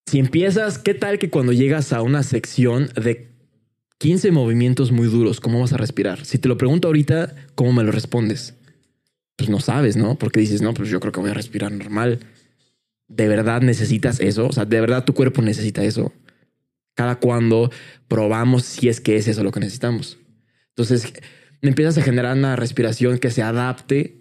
si empiezas, ¿qué tal que cuando llegas a una sección de 15 movimientos muy duros, cómo vas a respirar? Si te lo pregunto ahorita, ¿cómo me lo respondes? Pues no sabes, ¿no? Porque dices, no, pues yo creo que voy a respirar normal. ¿De verdad necesitas eso? O sea, ¿de verdad tu cuerpo necesita eso? Cada cuando probamos si es que es eso lo que necesitamos. Entonces, empiezas a generar una respiración que se adapte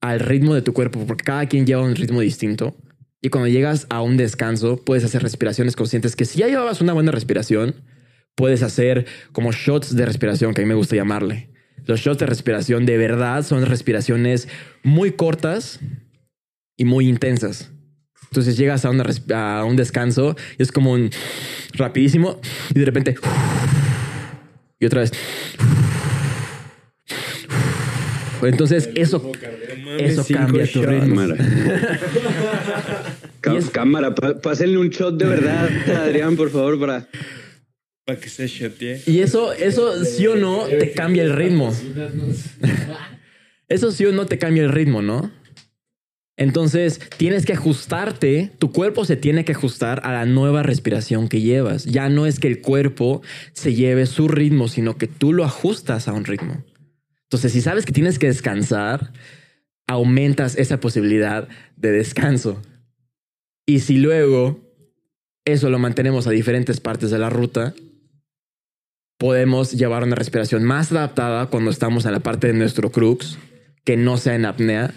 al ritmo de tu cuerpo, porque cada quien lleva un ritmo distinto. Y cuando llegas a un descanso, puedes hacer respiraciones conscientes que si ya llevabas una buena respiración, puedes hacer como shots de respiración, que a mí me gusta llamarle. Los shots de respiración de verdad son respiraciones muy cortas y muy intensas. Entonces llegas a, una a un descanso y es como un rapidísimo y de repente y otra vez. Entonces eso, eso cambia tu ritmo. Cámara. Pásenle un shot de verdad Adrián, por favor, para... Para que se shotee. Y eso, eso sí o no te cambia el ritmo. Eso sí o no te cambia el ritmo, ¿no? Entonces tienes que ajustarte, tu cuerpo se tiene que ajustar a la nueva respiración que llevas. Ya no es que el cuerpo se lleve su ritmo, sino que tú lo ajustas a un ritmo. Entonces, si sabes que tienes que descansar, aumentas esa posibilidad de descanso. Y si luego eso lo mantenemos a diferentes partes de la ruta, podemos llevar una respiración más adaptada cuando estamos en la parte de nuestro crux, que no sea en apnea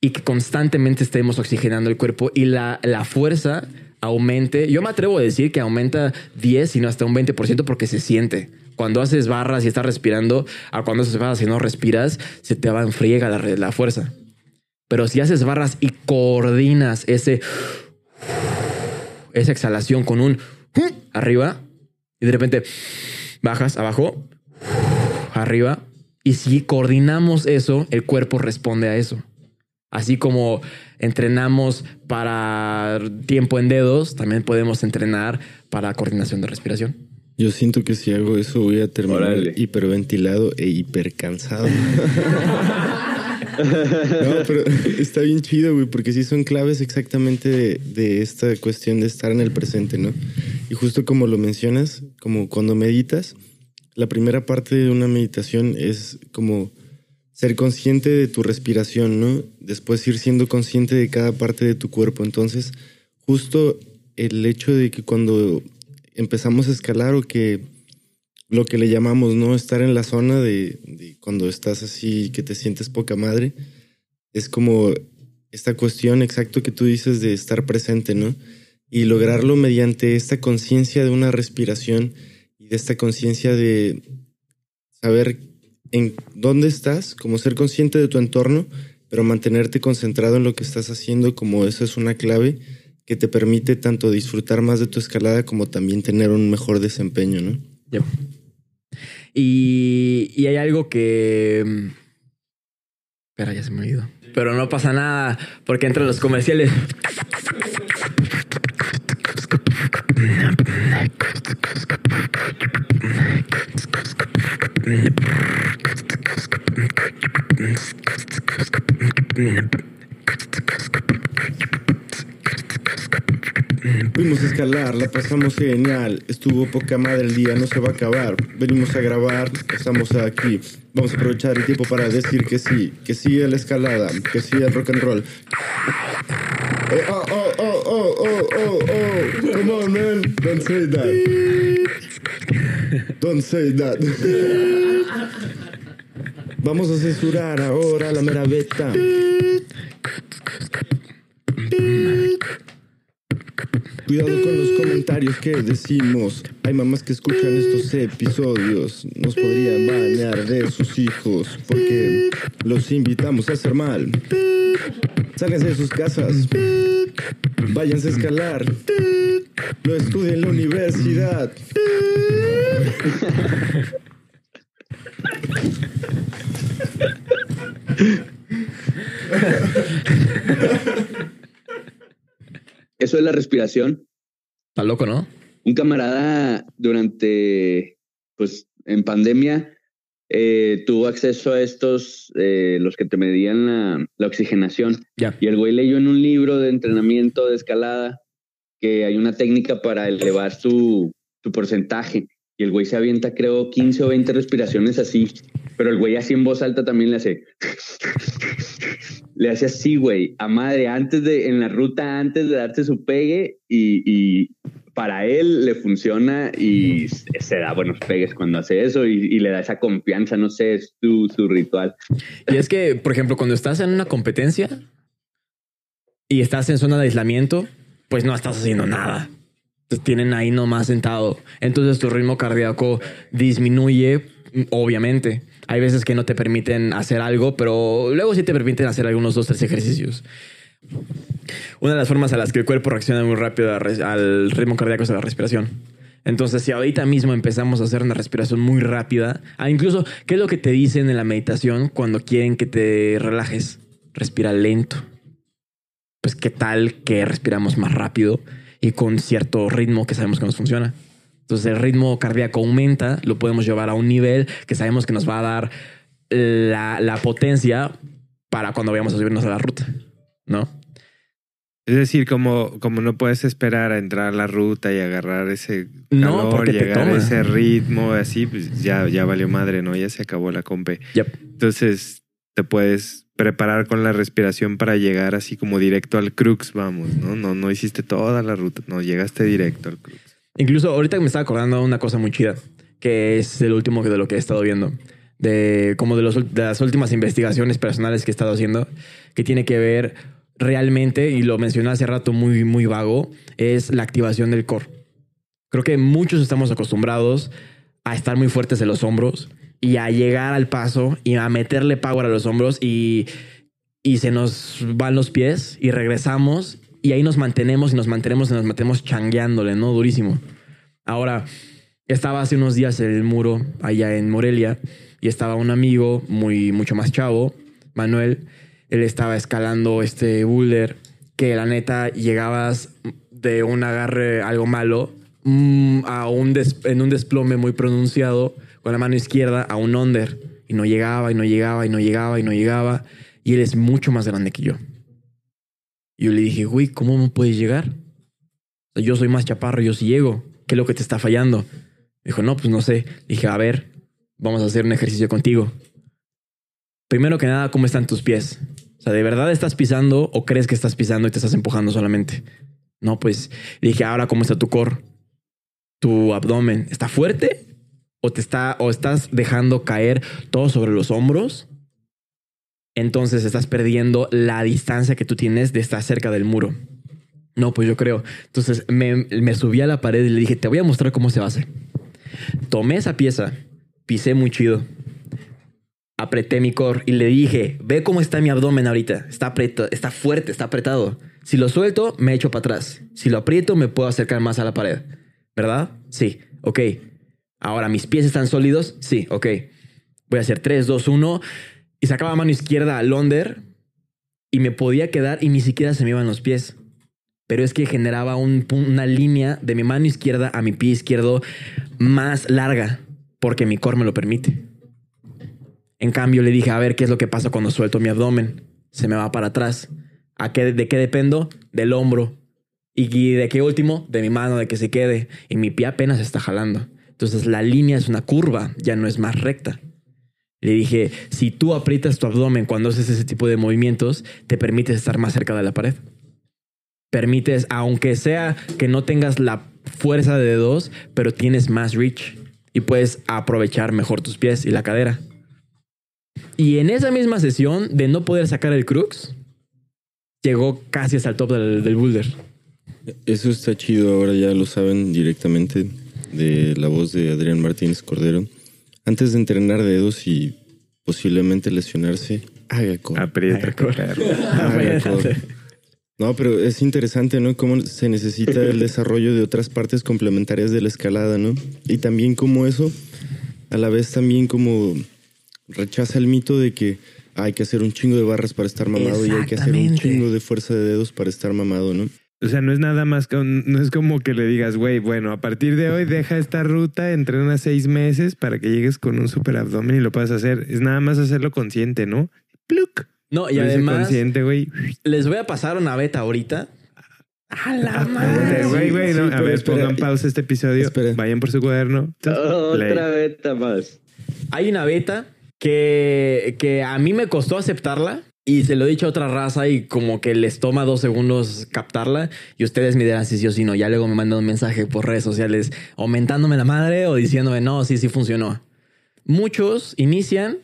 y que constantemente estemos oxigenando el cuerpo y la, la fuerza aumente. Yo me atrevo a decir que aumenta 10, sino hasta un 20% porque se siente. Cuando haces barras y estás respirando, a cuando haces barras y no respiras, se te va en friega la, la fuerza. Pero si haces barras y coordinas ese, esa exhalación con un arriba y de repente bajas abajo, arriba. Y si coordinamos eso, el cuerpo responde a eso. Así como entrenamos para tiempo en dedos, también podemos entrenar para coordinación de respiración. Yo siento que si hago eso voy a terminar Órale. hiperventilado e hipercansado. no, pero está bien chido, güey, porque sí son claves exactamente de, de esta cuestión de estar en el presente, ¿no? Y justo como lo mencionas, como cuando meditas, la primera parte de una meditación es como ser consciente de tu respiración, ¿no? Después ir siendo consciente de cada parte de tu cuerpo. Entonces, justo el hecho de que cuando empezamos a escalar o que lo que le llamamos, ¿no? Estar en la zona de, cuando estás así, que te sientes poca madre, es como esta cuestión exacto que tú dices de estar presente, ¿no? Y lograrlo mediante esta conciencia de una respiración y de esta conciencia de saber en dónde estás, como ser consciente de tu entorno, pero mantenerte concentrado en lo que estás haciendo, como eso es una clave que te permite tanto disfrutar más de tu escalada como también tener un mejor desempeño, ¿no? Y, y hay algo que... Espera, ya se me olvidó. Pero no pasa nada, porque entre los comerciales... Fuimos a escalar, la pasamos genial. Estuvo poca madre el día, no se va a acabar. Venimos a grabar, estamos aquí. Vamos a aprovechar el tiempo para decir que sí, que sí a la escalada, que sí al rock and roll. Eh, oh, oh, oh, oh, oh, oh, oh. Come on, man. Don't say that. Don't say that. Vamos a censurar ahora la mera beta. Cuidado con los comentarios que decimos. Hay mamás que escuchan estos episodios. Nos podrían bañar de sus hijos porque los invitamos a hacer mal. Sálganse de sus casas. Váyanse a escalar. No estudien en la universidad. Eso es la respiración. Está loco, ¿no? Un camarada durante, pues, en pandemia, eh, tuvo acceso a estos, eh, los que te medían la, la oxigenación. Ya. Y el güey leyó en un libro de entrenamiento de escalada que hay una técnica para elevar su, su porcentaje. Y el güey se avienta, creo, 15 o 20 respiraciones así. Pero el güey así en voz alta también le hace. Le hace así, güey, a madre, antes de, en la ruta, antes de darse su pegue. Y, y para él le funciona y se da buenos pegues cuando hace eso y, y le da esa confianza. No sé, es su, su ritual. Y es que, por ejemplo, cuando estás en una competencia y estás en zona de aislamiento, pues no estás haciendo nada. Te tienen ahí nomás sentado. Entonces tu ritmo cardíaco disminuye, obviamente. Hay veces que no te permiten hacer algo, pero luego sí te permiten hacer algunos dos, tres ejercicios. Una de las formas a las que el cuerpo reacciona muy rápido a al ritmo cardíaco es la respiración. Entonces, si ahorita mismo empezamos a hacer una respiración muy rápida, ah, incluso, ¿qué es lo que te dicen en la meditación cuando quieren que te relajes? Respira lento. Pues, ¿qué tal que respiramos más rápido y con cierto ritmo que sabemos que nos funciona? Entonces, el ritmo cardíaco aumenta, lo podemos llevar a un nivel que sabemos que nos va a dar la, la potencia para cuando vayamos a subirnos a la ruta, ¿no? Es decir, como, como no puedes esperar a entrar a la ruta y agarrar ese No, calor, te llegar a ese ritmo, así, pues ya, ya valió madre, ¿no? Ya se acabó la compe. Yep. Entonces te puedes preparar con la respiración para llegar así como directo al crux, vamos, ¿no? No, no hiciste toda la ruta, no, llegaste directo al crux. Incluso ahorita me estaba acordando una cosa muy chida, que es el último de lo que he estado viendo, de como de las últimas investigaciones personales que he estado haciendo, que tiene que ver realmente, y lo mencioné hace rato muy, muy vago, es la activación del core. Creo que muchos estamos acostumbrados a estar muy fuertes en los hombros y a llegar al paso y a meterle power a los hombros y, y se nos van los pies y regresamos y ahí nos mantenemos y nos mantenemos y nos mantenemos changueándole, ¿no? Durísimo. Ahora, estaba hace unos días en el muro allá en Morelia y estaba un amigo muy, mucho más chavo, Manuel. Él estaba escalando este boulder que la neta llegabas de un agarre algo malo mm, a un en un desplome muy pronunciado con la mano izquierda a un under y no llegaba y no llegaba y no llegaba y no llegaba y él es mucho más grande que yo. Y yo le dije, güey, ¿cómo me puedes llegar? Yo soy más chaparro, yo sí llego. ¿Qué es lo que te está fallando? Dijo, no, pues no sé. Dije, a ver, vamos a hacer un ejercicio contigo. Primero que nada, ¿cómo están tus pies? O sea, ¿de verdad estás pisando o crees que estás pisando y te estás empujando solamente? No, pues dije, ahora, ¿cómo está tu core? Tu abdomen, ¿está fuerte? ¿O te está, o estás dejando caer todo sobre los hombros? Entonces estás perdiendo la distancia que tú tienes de estar cerca del muro. No, pues yo creo. Entonces me, me subí a la pared y le dije, te voy a mostrar cómo se hace. Tomé esa pieza, pisé muy chido, apreté mi core y le dije, ve cómo está mi abdomen ahorita. Está, apretado, está fuerte, está apretado. Si lo suelto, me echo para atrás. Si lo aprieto, me puedo acercar más a la pared. ¿Verdad? Sí, ok. Ahora, ¿mis pies están sólidos? Sí, ok. Voy a hacer 3, 2, 1 y sacaba mano izquierda al under y me podía quedar y ni siquiera se me iban los pies. Pero es que generaba un una línea de mi mano izquierda a mi pie izquierdo más larga porque mi core me lo permite. En cambio, le dije, a ver qué es lo que pasa cuando suelto mi abdomen. Se me va para atrás. ¿A qué, ¿De qué dependo? Del hombro. ¿Y de qué último? De mi mano, de que se quede. Y mi pie apenas está jalando. Entonces la línea es una curva, ya no es más recta. Le dije, si tú aprietas tu abdomen cuando haces ese tipo de movimientos, te permites estar más cerca de la pared. Permites, aunque sea que no tengas la fuerza de dos, pero tienes más reach y puedes aprovechar mejor tus pies y la cadera. Y en esa misma sesión de no poder sacar el crux, llegó casi hasta el top del, del boulder. Eso está chido, ahora ya lo saben directamente de la voz de Adrián Martínez Cordero. Antes de entrenar dedos y posiblemente lesionarse, haga core. Aprieta, core. perro. Haga core. No, pero es interesante, ¿no? Cómo se necesita el desarrollo de otras partes complementarias de la escalada, ¿no? Y también como eso, a la vez también como rechaza el mito de que hay que hacer un chingo de barras para estar mamado y hay que hacer un chingo de fuerza de dedos para estar mamado, ¿no? O sea, no es nada más, con- no es como que le digas, güey, bueno, a partir de hoy deja esta ruta, entrena seis meses para que llegues con un super abdomen y lo puedas hacer. Es nada más hacerlo consciente, ¿no? Pluk. No, y Lo además, consciente, güey. les voy a pasar una beta ahorita. A la madre. Güey, güey, no. a ver, espera. pongan pausa este episodio. Espera. Vayan por su cuaderno. Otra beta más. Hay una beta que, que a mí me costó aceptarla y se lo he dicho a otra raza y como que les toma dos segundos captarla y ustedes me dirán si sí o si no. Ya luego me mandan un mensaje por redes sociales aumentándome la madre o diciéndome no, sí, sí funcionó. Muchos inician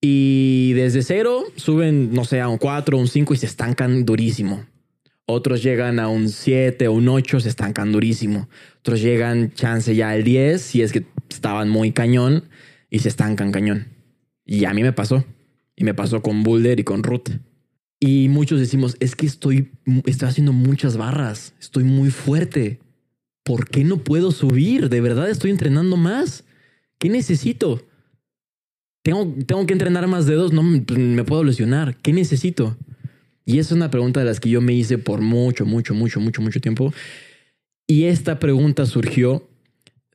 y desde cero suben, no sé, a un 4 un 5 y se estancan durísimo. Otros llegan a un 7 o un 8, se estancan durísimo. Otros llegan, chance ya al 10, si es que estaban muy cañón y se estancan cañón. Y a mí me pasó. Y me pasó con Boulder y con Ruth. Y muchos decimos, es que estoy, estoy haciendo muchas barras, estoy muy fuerte. ¿Por qué no puedo subir? De verdad estoy entrenando más. ¿Qué necesito? Tengo, tengo que entrenar más dedos, no pues, me puedo lesionar. ¿Qué necesito? Y esa es una pregunta de las que yo me hice por mucho, mucho, mucho, mucho, mucho tiempo. Y esta pregunta surgió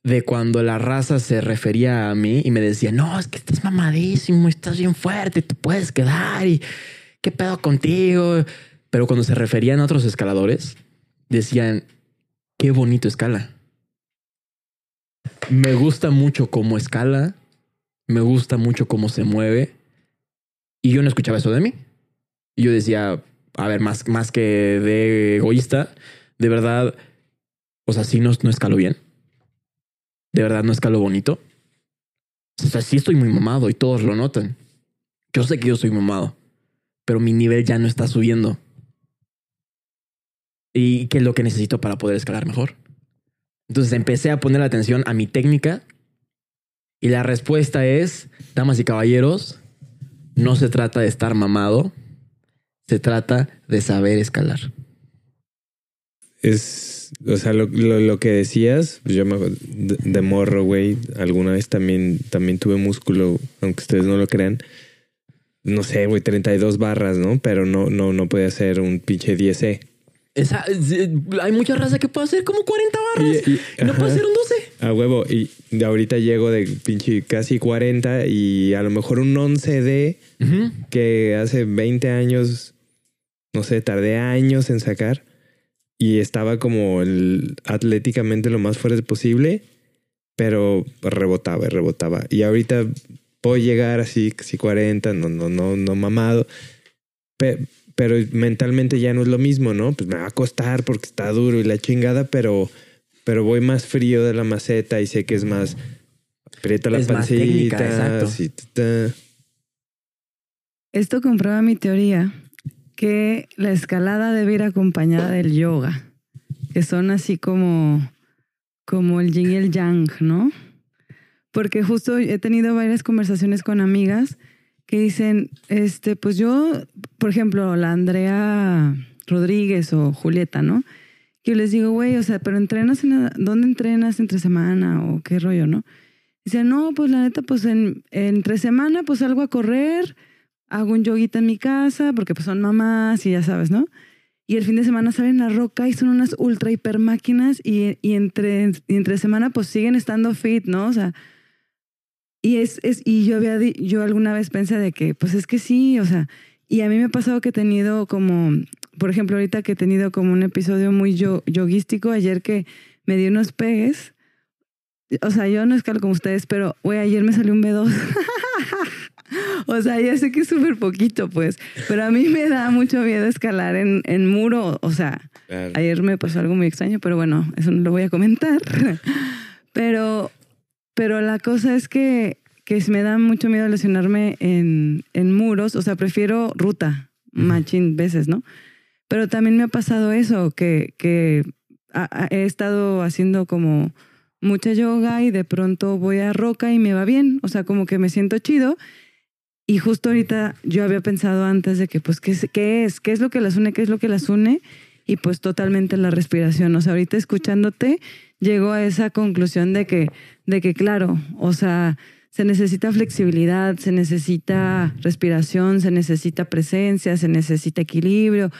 de cuando la raza se refería a mí y me decía, no, es que estás mamadísimo, estás bien fuerte, te puedes quedar y qué pedo contigo. Pero cuando se referían a otros escaladores, decían, qué bonito escala. Me gusta mucho cómo escala, me gusta mucho cómo se mueve. Y yo no escuchaba eso de mí. Y yo decía, a ver, más, más que de egoísta, de verdad, o sea, sí no, no escalo bien. De verdad no escalo bonito. O sea, sí estoy muy mamado y todos lo notan. Yo sé que yo soy mamado, pero mi nivel ya no está subiendo. ¿Y qué es lo que necesito para poder escalar mejor? Entonces empecé a poner atención a mi técnica y la respuesta es, damas y caballeros, no se trata de estar mamado, se trata de saber escalar. Es, o sea, lo, lo, lo que decías, pues yo me de, de morro, güey, alguna vez también, también tuve músculo, aunque ustedes no lo crean. No sé, güey, 32 barras, ¿no? Pero no, no, no podía hacer un pinche 10E. Esa- es- hay mucha raza que puede hacer como 40 barras Y- y, y- no puede hacer un 12. A huevo, y de ahorita llego de pinche casi 40 y a lo mejor un 11D Ujú. que hace 20 años, no sé, tardé años en sacar y estaba como el, atléticamente lo más fuerte posible, pero rebotaba y rebotaba. Y ahorita puedo llegar así, casi 40, no, no, no, no mamado, pe- pero mentalmente ya no es lo mismo, ¿no? Pues me va a costar porque está duro y la chingada, pero, pero voy más frío de la maceta y sé que es más... Aprieta la Es más técnica, pancita, exacto. así, ta, ta. Esto comprueba mi teoría que la escalada debe ir acompañada del yoga, que son así como, como el yin y el yang, ¿no? Porque justo he tenido varias conversaciones con amigas que dicen, este, pues yo, por ejemplo, la Andrea Rodríguez o Julieta, ¿no? Yo les digo, güey, o sea, pero entrenas en, ¿dónde entrenas entre semana o qué rollo, no? Dice, no, pues la neta, pues en, entre semana, pues salgo a correr, hago un yoguita en mi casa, porque pues son mamás y ya sabes, ¿no? Y el fin de semana salen a roca y son unas ultra hiper máquinas y, y entre, y entre semana pues siguen estando fit, ¿no? O sea, y es, es y yo había, yo alguna vez pensé de que, pues es que sí, o sea, y a mí me ha pasado que he tenido como, por ejemplo, ahorita que he tenido como un episodio muy yo, yoguístico, ayer que me di unos pegues, o sea, yo no escalo como ustedes, pero, güey, ayer me salió un B2. o sea, ya sé que es súper poquito, pues, pero a mí me da mucho miedo escalar en, en muro, o sea, Claro. Ayer me pasó algo muy extraño, pero bueno, eso no lo voy a comentar. Pero, pero la cosa es que, que me da mucho miedo lesionarme en, en muros. O sea, prefiero ruta, machín veces, ¿no? Pero también me ha pasado eso, que, que he estado haciendo como mucha yoga y de pronto voy a roca y me va bien. O sea, como que me siento chido. Y justo ahorita yo había pensado antes de que, pues, ¿qué es? ¿Qué es? ¿Qué es lo que las une? ¿Qué es lo que las une? Y pues totalmente la respiración. O sea, ahorita escuchándote, llego a esa conclusión de que, de que claro, o sea, se necesita flexibilidad, se necesita respiración, se necesita presencia, se necesita equilibrio.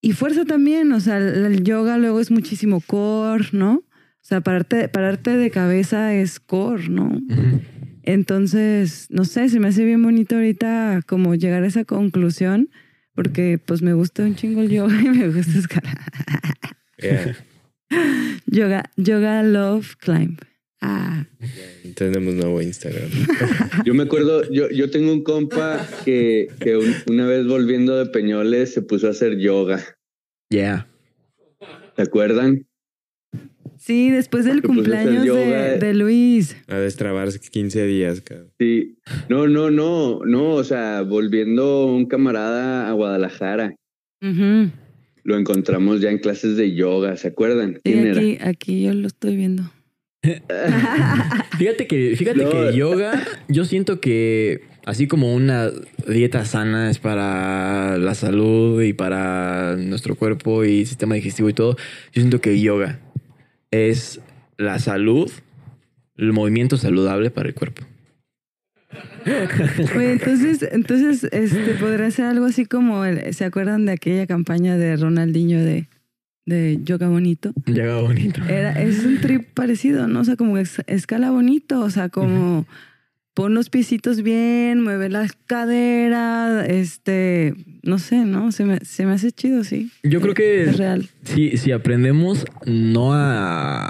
Y fuerza también, o sea, el yoga luego es muchísimo core, ¿no? O sea, pararte, pararte de cabeza es core, ¿no? Entonces, no sé, se me hace bien bonito ahorita como llegar a esa conclusión, porque pues me gusta un chingo el yoga y me gusta escalar. Yeah. Yoga, yoga love climb. Ah, Tenemos nuevo Instagram. Yo me acuerdo, yo, yo tengo un compa que, que un- una vez volviendo de Peñoles se puso a hacer yoga. Yeah. ¿Se acuerdan? Sí, después del hacer cumpleaños de, yoga. de Luis. A destrabarse 15 días, cabrón. Sí. No, no, no, no. O sea, volviendo un camarada a Guadalajara. Lo encontramos ya en clases de yoga. ¿Se acuerdan? Sí, ¿Quién era? aquí, aquí yo lo estoy viendo. Fíjate que, fíjate No. que yoga, yo siento que así como una dieta sana es para la salud y para nuestro cuerpo y sistema digestivo y todo, yo siento que yoga es la salud, el movimiento saludable para el cuerpo. Oye, entonces, entonces, este, podría ser algo así como, el- ¿se acuerdan de aquella campaña de Ronaldinho de, de yoga bonito? Yoga bonito. Era, es un trip parecido, ¿no? O sea, como es- escala bonito, o sea, como pon los piecitos bien, mueve la cadera, este, no sé, ¿no? Se me, se me hace chido, sí. Yo creo que Es real. si, si aprendemos no a,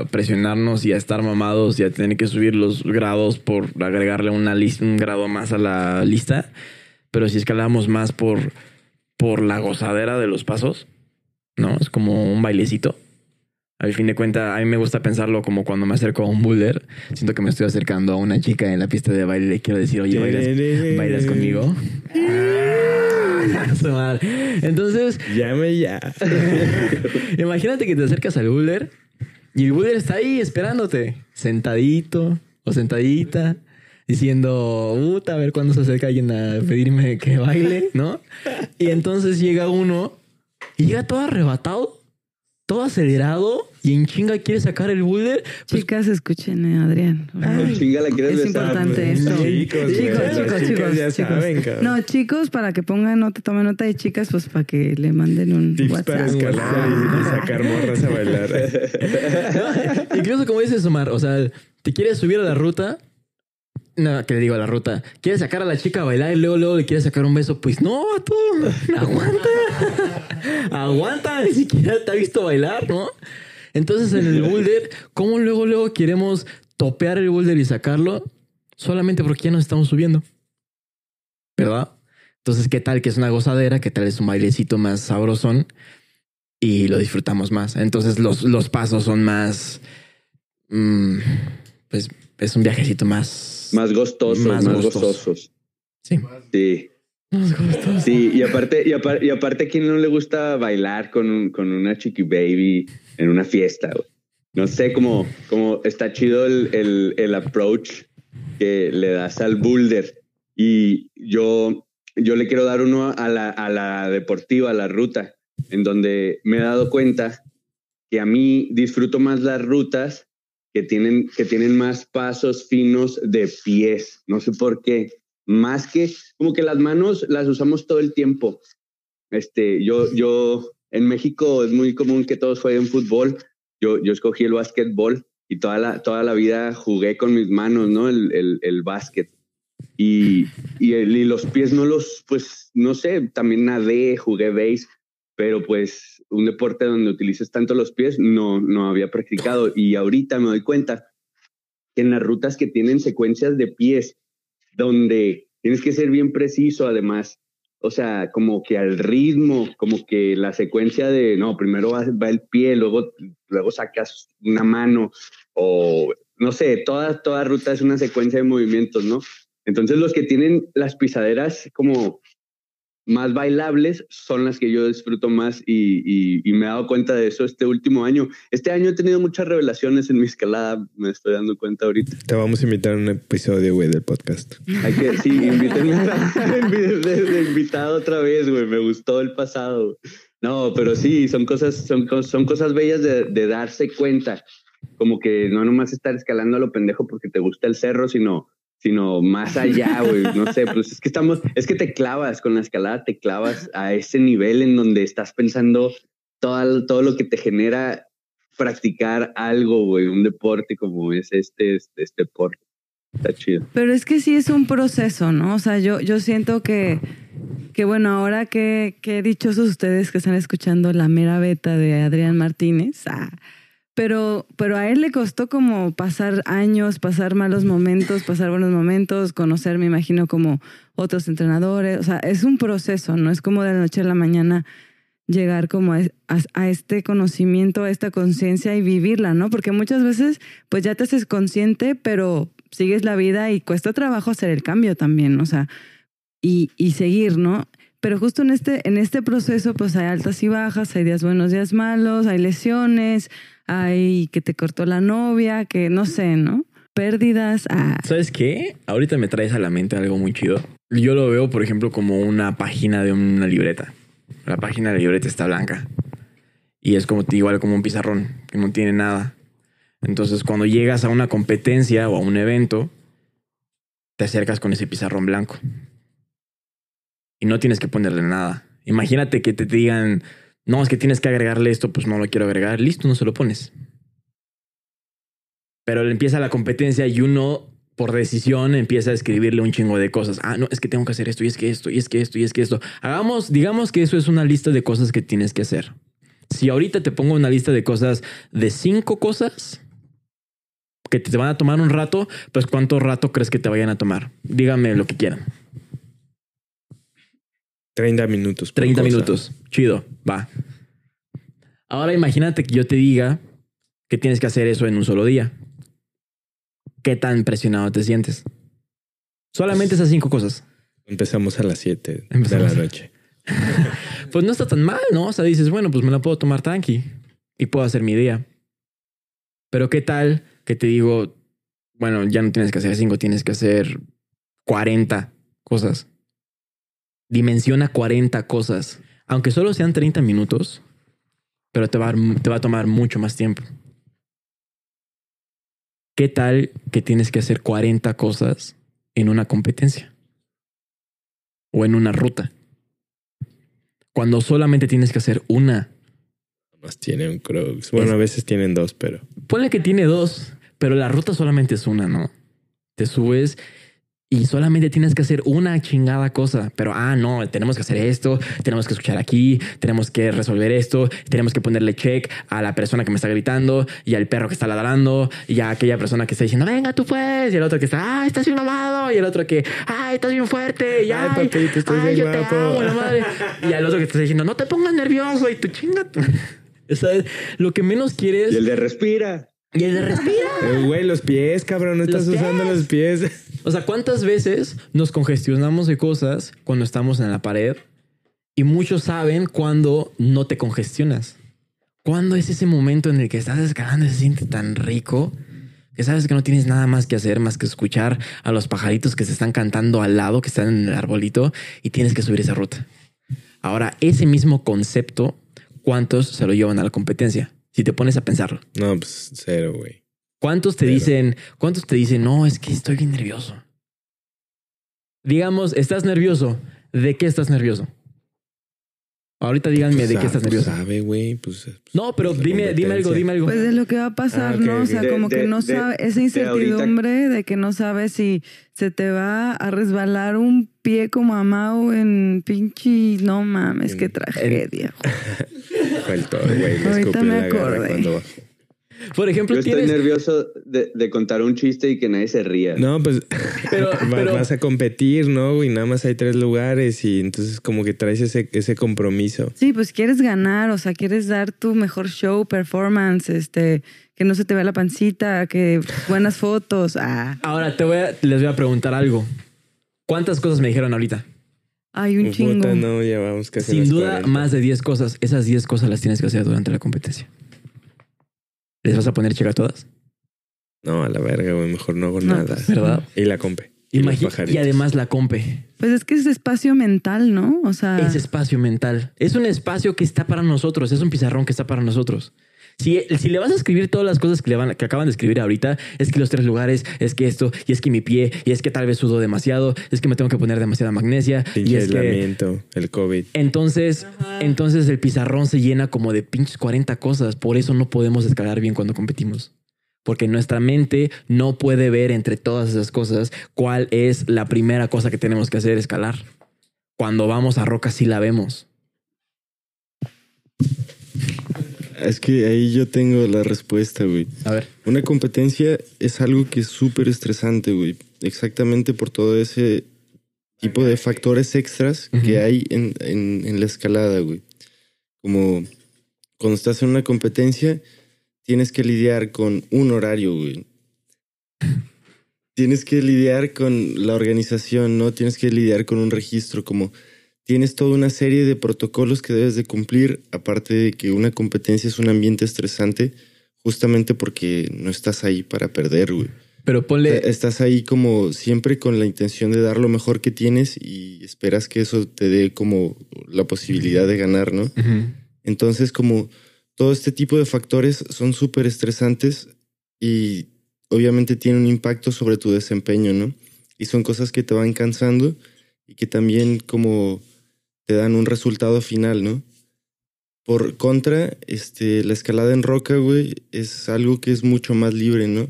a presionarnos y a estar mamados y a tener que subir los grados por agregarle una lista, un grado más a la lista, pero si escalamos más por, por la gozadera de los pasos, ¿no? Es como un bailecito. Al fin de cuentas, a mí me gusta pensarlo como cuando me acerco a un boulder. Siento que me estoy acercando a una chica en la pista de baile y le quiero decir, oye, ¿bailas, ¿bailas conmigo? Entonces, Llame ya. Imagínate que te acercas al boulder y el boulder está ahí esperándote, sentadito o sentadita, diciendo, puta, a ver cuándo se acerca alguien a pedirme que baile, ¿no? Y entonces llega uno y llega todo arrebatado, todo acelerado y en chinga quiere sacar el boulder. Pues, Chicas, escuchen, eh, Adrián. Oh, chinga, la quieres Es besar. importante Pues, esto. chicos, chicos, chicos, chicas chicos, ya chicos. saben. No, chicos, para que pongan nota, tomen nota y chicas, pues para que le manden un Tips WhatsApp. para escalar y, y sacar morras a bailar. Incluso como dices Omar, o sea, te quieres subir a la ruta. No, que le digo a la ruta. ¿Quieres sacar a la chica a bailar y luego, luego le quieres sacar un beso? Pues no, tú. Aguanta. Aguanta. Ni siquiera te ha visto bailar, ¿no? Entonces en el boulder, ¿cómo luego, luego queremos topear el boulder y sacarlo? Solamente porque ya nos estamos subiendo. ¿Verdad? Entonces, ¿qué tal que es una gozadera? ¿Qué tal es un bailecito más sabrosón? Y lo disfrutamos más. Entonces los, los pasos son más... mm, pues es un viajecito más... Más gostosos, Más más, gostoso. gozosos. Sí. Sí. Sí, y aparte, y aparte, y aparte, ¿a quién no le gusta bailar con, con una chiqui baby en una fiesta? güey? No sé, como, como está chido el, el, el approach que le das al boulder. Y yo, yo le quiero dar uno a la, a la deportiva, a la ruta, en donde me he dado cuenta que a mí disfruto más las rutas que tienen, que tienen más pasos finos de pies. No sé por qué. Más que, como que las manos las usamos todo el tiempo. Este, yo, yo, en México es muy común que todos jueguen fútbol. Yo, yo escogí el básquetbol y toda la, toda la vida jugué con mis manos, ¿no? El, el, el básquet. Y, y, el- y los pies no los, pues, no sé, también nadé, jugué base, pero pues un deporte donde utilices tanto los pies no, no había practicado. Y ahorita me doy cuenta que en las rutas que tienen secuencias de pies, donde tienes que ser bien preciso además, o sea, como que al ritmo, como que la secuencia de, no, primero va, va el pie, luego, luego sacas una mano, o no sé, toda, toda ruta es una secuencia de movimientos, ¿no? Entonces los que tienen las pisaderas como más bailables son las que yo disfruto más y, y- y me he dado cuenta de eso este último año. Este año he tenido muchas revelaciones en mi escalada, me estoy dando cuenta ahorita. Te vamos a invitar a un episodio, güey, del podcast. Hay que, sí, invítenme a- de, invitado otra vez, güey, me gustó el pasado. No, pero sí, son cosas, son, son cosas bellas de, de darse cuenta, como que no nomás estar escalando a lo pendejo porque te gusta el cerro, sino sino más allá, güey. No sé, pues es que estamos, es que te clavas con la escalada, te clavas a ese nivel en donde estás pensando todo, todo lo que te genera practicar algo, güey, un deporte como es este, este, este deporte. Está chido. Pero es que sí es un proceso, ¿no? O sea, yo, yo siento que, que bueno, ahora que, que dichosos ustedes que están escuchando la mera beta de Adrián Martínez, ah, pero, pero a él le costó como pasar años, pasar malos momentos, pasar buenos momentos, conocer, me imagino, como otros entrenadores. O sea, es un proceso, no es como de la noche a la mañana llegar como a, a- este conocimiento, a esta conciencia y vivirla, ¿no? Porque muchas veces, pues ya te haces consciente, pero sigues la vida y cuesta trabajo hacer el cambio también, o sea, y, y seguir, ¿no? Pero justo en este, en este proceso, pues hay altas y bajas, hay días buenos, días malos, hay lesiones, hay que te cortó la novia, que no sé, ¿no? Pérdidas. Ah, ¿Sabes qué? Ahorita me traes a la mente algo muy chido. Yo lo veo, por ejemplo, como una página de una libreta. La página de la libreta está blanca. Y es como igual como un pizarrón, que no tiene nada. Entonces, cuando llegas a una competencia o a un evento, te acercas con ese pizarrón blanco. No tienes que ponerle nada. Imagínate que te digan, no, es que tienes que agregarle esto, pues no lo quiero agregar. Listo, no se lo pones. Pero empieza la competencia y uno, por decisión, empieza a escribirle un chingo de cosas. Ah, no, es que tengo que hacer esto, y es que esto, y es que esto, y es que esto. Hagamos, digamos que eso es una lista de cosas que tienes que hacer. Si ahorita te pongo una lista de cosas de cinco cosas que te van a tomar un rato, pues ¿cuánto rato crees que te vayan a tomar? Dígame lo que quieran. 30 minutos. por 30 cosa. minutos. Chido, va. Ahora imagínate que yo te diga que tienes que hacer eso en un solo día. ¿Qué tan presionado te sientes? Solamente esas cinco cosas. Empezamos a las 7 de la noche. Pues no está tan mal, ¿no? O sea, dices, bueno, pues me la puedo tomar tranqui y puedo hacer mi día. Pero ¿qué tal que te digo, bueno, ya no tienes que hacer cinco, tienes que hacer 40 cosas? Dimensiona 40 cosas. Aunque solo sean 30 minutos, pero te va, a, te va a tomar mucho más tiempo. ¿Qué tal que tienes que hacer 40 cosas en una competencia? O en una ruta. Cuando solamente tienes que hacer una. Más tienen crocs. Bueno, Es- a veces tienen dos, pero. Ponle que tiene dos, pero la ruta solamente es una, ¿no? Te subes y solamente tienes que hacer una chingada cosa. Pero, ah, no, tenemos que hacer esto, tenemos que escuchar aquí, tenemos que resolver esto, tenemos que ponerle check a la persona que me está gritando y al perro que está ladrando y a aquella persona que está diciendo, venga, tú puedes. Y el otro que está, ah, estás bien mamado. Y el otro que, ay, estás bien fuerte. Y, Ay, ay, papito, estás ay, bien yo te guapo". amo, la madre. Y al otro que te está diciendo, no te pongas nervioso y tú chingate. ¿Sabes? Lo que menos quieres. Y el de respira. Y el de respira. Eh, Güey, los pies, cabrón. No estás Los usando pies. los pies. O sea, ¿cuántas veces nos congestionamos de cosas cuando estamos en la pared? Y muchos saben cuando no te congestionas. ¿Cuándo es ese momento en el que estás escalando y se siente tan rico que sabes que no tienes nada más que hacer más que escuchar a los pajaritos que se están cantando al lado, que están en el arbolito y tienes que subir esa ruta? Ahora, ese mismo concepto, ¿cuántos se lo llevan a la competencia? Si te pones a pensarlo. No, pues cero, güey. ¿Cuántos te dicen, cuántos te dicen, no, es que estoy bien nervioso? Digamos, estás nervioso. ¿De qué estás nervioso? Ahorita díganme Pues de qué sa- estás pues nervioso. sabe, güey. Pues, pues, No, pero dime, dime algo, dime algo. Pues de lo que va a pasar, Ah, ¿no? O sea, como De- que no de- sabe, esa incertidumbre de que no sabes si se te va a resbalar un pie como a Mau en pinche, no mames, qué tragedia. Fue el todo, güey. Ahorita me acordé. Por ejemplo, Yo estoy tienes. nervioso de, de contar un chiste y que nadie se ría. No, pues Pero- va- pero- vas a competir, ¿no? güey? nada más hay tres lugares y entonces como que traes ese, ese compromiso. Sí, pues quieres ganar, o sea, quieres dar tu mejor show, performance, este, que no se te vea la pancita, que buenas fotos. Ah, Ahora te voy a- les voy a preguntar algo. ¿Cuántas cosas me dijeron ahorita? Hay un chingo. Puta, no, ya vamos casi Sin duda, 40. más de 10 cosas. Esas 10 cosas las tienes que hacer durante la competencia. ¿Les vas a poner checa a todas? No, a la verga, güey. Mejor no hago No, nada. pues, ¿Verdad? Y la compe. Y y además la compe. Pues es que es espacio mental, ¿no? O sea, Es espacio mental. Es un espacio que está para nosotros. Es un pizarrón que está para nosotros. Si, si le vas a escribir todas las cosas que, le van, que acaban de escribir ahorita, es que los tres lugares, es que esto, y es que mi pie, y es que tal vez sudo demasiado, es que me tengo que poner demasiada magnesia, y Pinche es que... aislamiento, el COVID. Entonces, entonces el pizarrón se llena como de pinches 40 cosas. Por eso no podemos escalar bien cuando competimos. Porque nuestra mente no puede ver entre todas esas cosas cuál es la primera cosa que tenemos que hacer, escalar. Cuando vamos a roca sí la vemos. Es que ahí yo tengo la respuesta, güey. A ver. Una competencia es algo que es súper estresante, güey. Exactamente por todo ese tipo de factores extras que hay en, en- en la escalada, güey. Como cuando estás en una competencia, tienes que lidiar con un horario, güey. Tienes que lidiar con la organización, ¿no? Tienes que lidiar con un registro, como tienes toda una serie de protocolos que debes de cumplir, aparte de que una competencia es un ambiente estresante, justamente porque no estás ahí para perder, güey. Pero ponle. Estás ahí como siempre con la intención de dar lo mejor que tienes y esperas que eso te dé como la posibilidad de ganar, ¿no? Entonces, como todo este tipo de factores son súper estresantes y obviamente tienen un impacto sobre tu desempeño, ¿no? Y son cosas que te van cansando y que también como te dan un resultado final, ¿no? Por contra, este, la escalada en roca, güey, es algo que es mucho más libre, ¿no?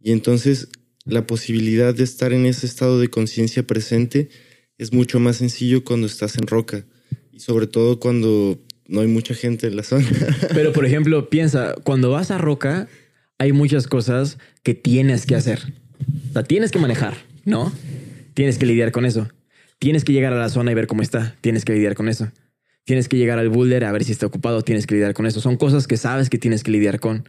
Y entonces la posibilidad de estar en ese estado de conciencia presente es mucho más sencillo cuando estás en roca. Y sobre todo cuando no hay mucha gente en la zona. Pero, por ejemplo, piensa, cuando vas a roca, hay muchas cosas que tienes que hacer. O sea, tienes que manejar, ¿no? Tienes que lidiar con eso. Tienes que llegar a la zona y ver cómo está. Tienes que lidiar con eso. Tienes que llegar al boulder a ver si está ocupado. Tienes que lidiar con eso. Son cosas que sabes que tienes que lidiar con.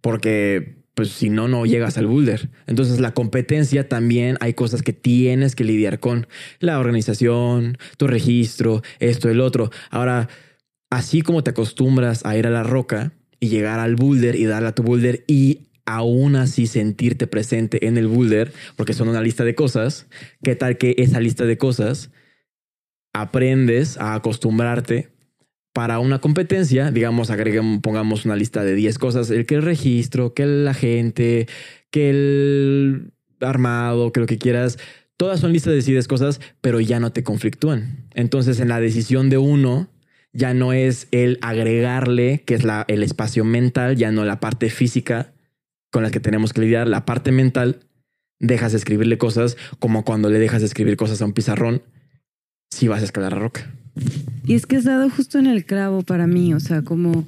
Porque, pues, si no, no llegas al boulder. Entonces, la competencia también hay cosas que tienes que lidiar con. La organización, tu registro, esto, el otro. Ahora, así como te acostumbras a ir a la roca y llegar al boulder y darle a tu boulder y aún así sentirte presente en el boulder, porque son una lista de cosas, ¿qué tal que esa lista de cosas aprendes a acostumbrarte para una competencia? Digamos, pongamos una lista de 10 cosas, el que el registro, que la gente, que el armado, que lo que quieras. Todas son listas de 10 cosas, pero ya no te conflictúan. Entonces, en la decisión de uno, ya no es el agregarle, que es la, el espacio mental, ya no la parte física con la que tenemos que lidiar, la parte mental, dejas de escribirle cosas como cuando le dejas de escribir cosas a un pizarrón si vas a escalar la roca. Y es que has dado justo en el clavo para mí, o sea, como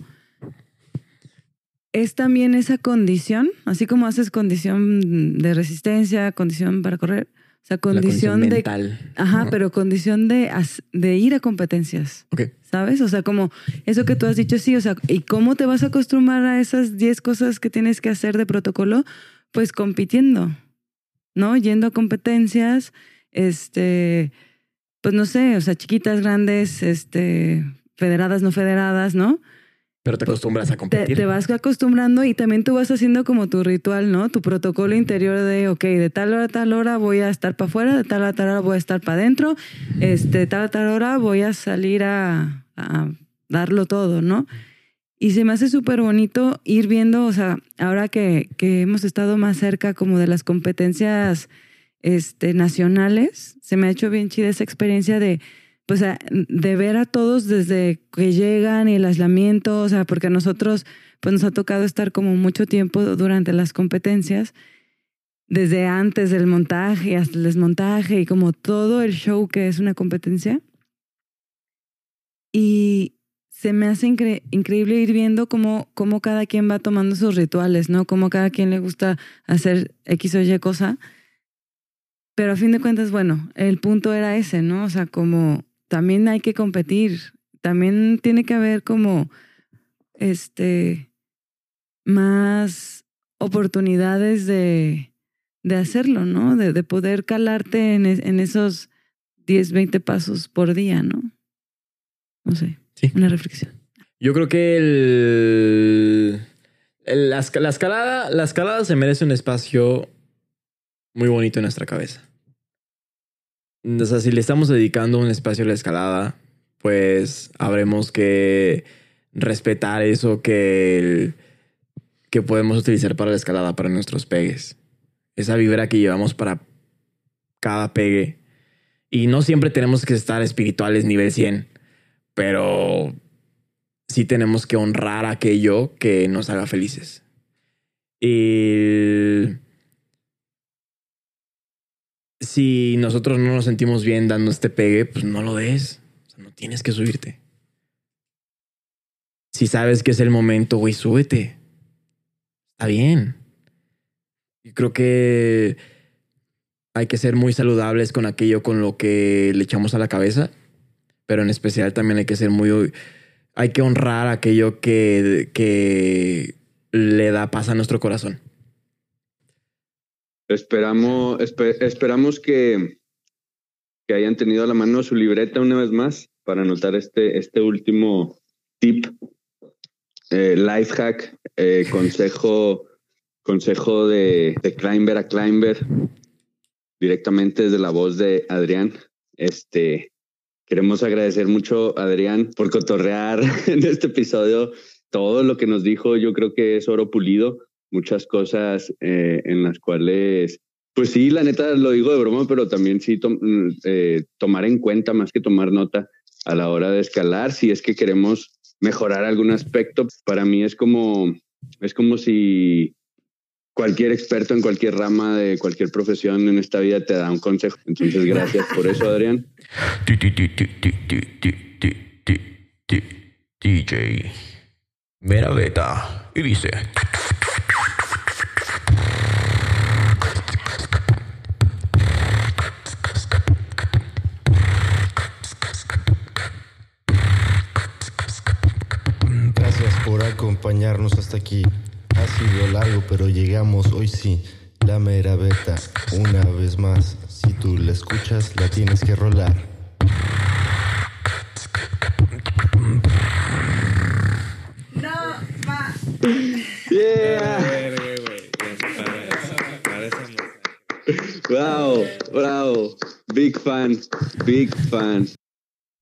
es también esa condición, así como haces condición de resistencia, condición para correr, o sea, La condición, de... mental. Ajá, ¿no? pero condición de, de ir a competencias, Ok. ¿sabes? O sea, como eso que tú has dicho, sí, o sea, ¿y cómo te vas a acostumbrar a esas 10 cosas que tienes que hacer de protocolo? Pues compitiendo, ¿no? Yendo a competencias, este, pues no sé, o sea, chiquitas, grandes, este, federadas, no federadas, ¿no? Pero te acostumbras a Te, competir. te vas acostumbrando y también tú vas haciendo como tu ritual, ¿no? Tu protocolo interior de, ok, de tal hora a tal hora voy a estar para afuera, de tal hora a tal hora voy a estar para adentro, este, de tal a tal hora voy a salir a, a darlo todo, ¿no? Y se me hace súper bonito ir viendo, o sea, ahora que, que hemos estado más cerca como de las competencias este, nacionales, se me ha hecho bien chida esa experiencia de, pues, de ver a todos desde que llegan y el aislamiento, o sea, porque a nosotros, pues nos ha tocado estar como mucho tiempo durante las competencias, desde antes del montaje hasta el desmontaje y como todo el show que es una competencia. Y se me hace incre- increíble ir viendo cómo, cómo cada quien va tomando sus rituales, ¿no? Cómo cada quien le gusta hacer X o Y cosa. Pero a fin de cuentas, bueno, el punto era ese, ¿no? O sea, como también hay que competir, también tiene que haber como, este, más oportunidades de, de hacerlo, ¿no? De, de poder calarte en, es- en esos 10, 20 pasos por día, ¿no? No sé. Sí. Una reflexión. Yo creo que el, el- la, esca- la escalada, la escalada se merece un espacio muy bonito en nuestra cabeza. O sea, si le estamos dedicando un espacio a la escalada, pues habremos que respetar eso que, que podemos utilizar para la escalada, para nuestros pegues. Esa vibra que llevamos para cada pegue. Y no siempre tenemos que estar espirituales nivel 100, pero sí tenemos que honrar aquello que nos haga felices. Y si nosotros no nos sentimos bien dando este pegue, pues no lo des. O sea, no tienes que subirte. Si sabes que es el momento, güey, súbete. Está bien. Yo creo que hay que ser muy saludables con aquello con lo que le echamos a la cabeza, pero en especial también hay que ser muy hay que honrar aquello que, que le da paz a nuestro corazón. Esperamos, espe- esperamos que, que hayan tenido a la mano su libreta una vez más para anotar este, este último tip, eh, life hack, eh, consejo, consejo de, de Climber a Climber, directamente desde la voz de Adrián. Este, queremos agradecer mucho a Adrián por cotorrear en este episodio. Todo lo que nos dijo, yo creo que es oro pulido muchas cosas eh, en las cuales, pues sí, la neta lo digo de broma, pero también sí mm, eh, tomar en cuenta más que tomar nota a la hora de escalar, si es que queremos mejorar algún aspecto. Para mí es como, es como si cualquier experto en cualquier rama de cualquier profesión en esta vida te da un consejo. Entonces, gracias por eso, Adrián. DJ Mera Beta y dice acompañarnos hasta aquí. Ha sido largo, pero llegamos hoy sí. La mera beta, una vez más. Si tú la escuchas, la tienes que rolar. Yeah. Wow, bravo. Big fan, big fan.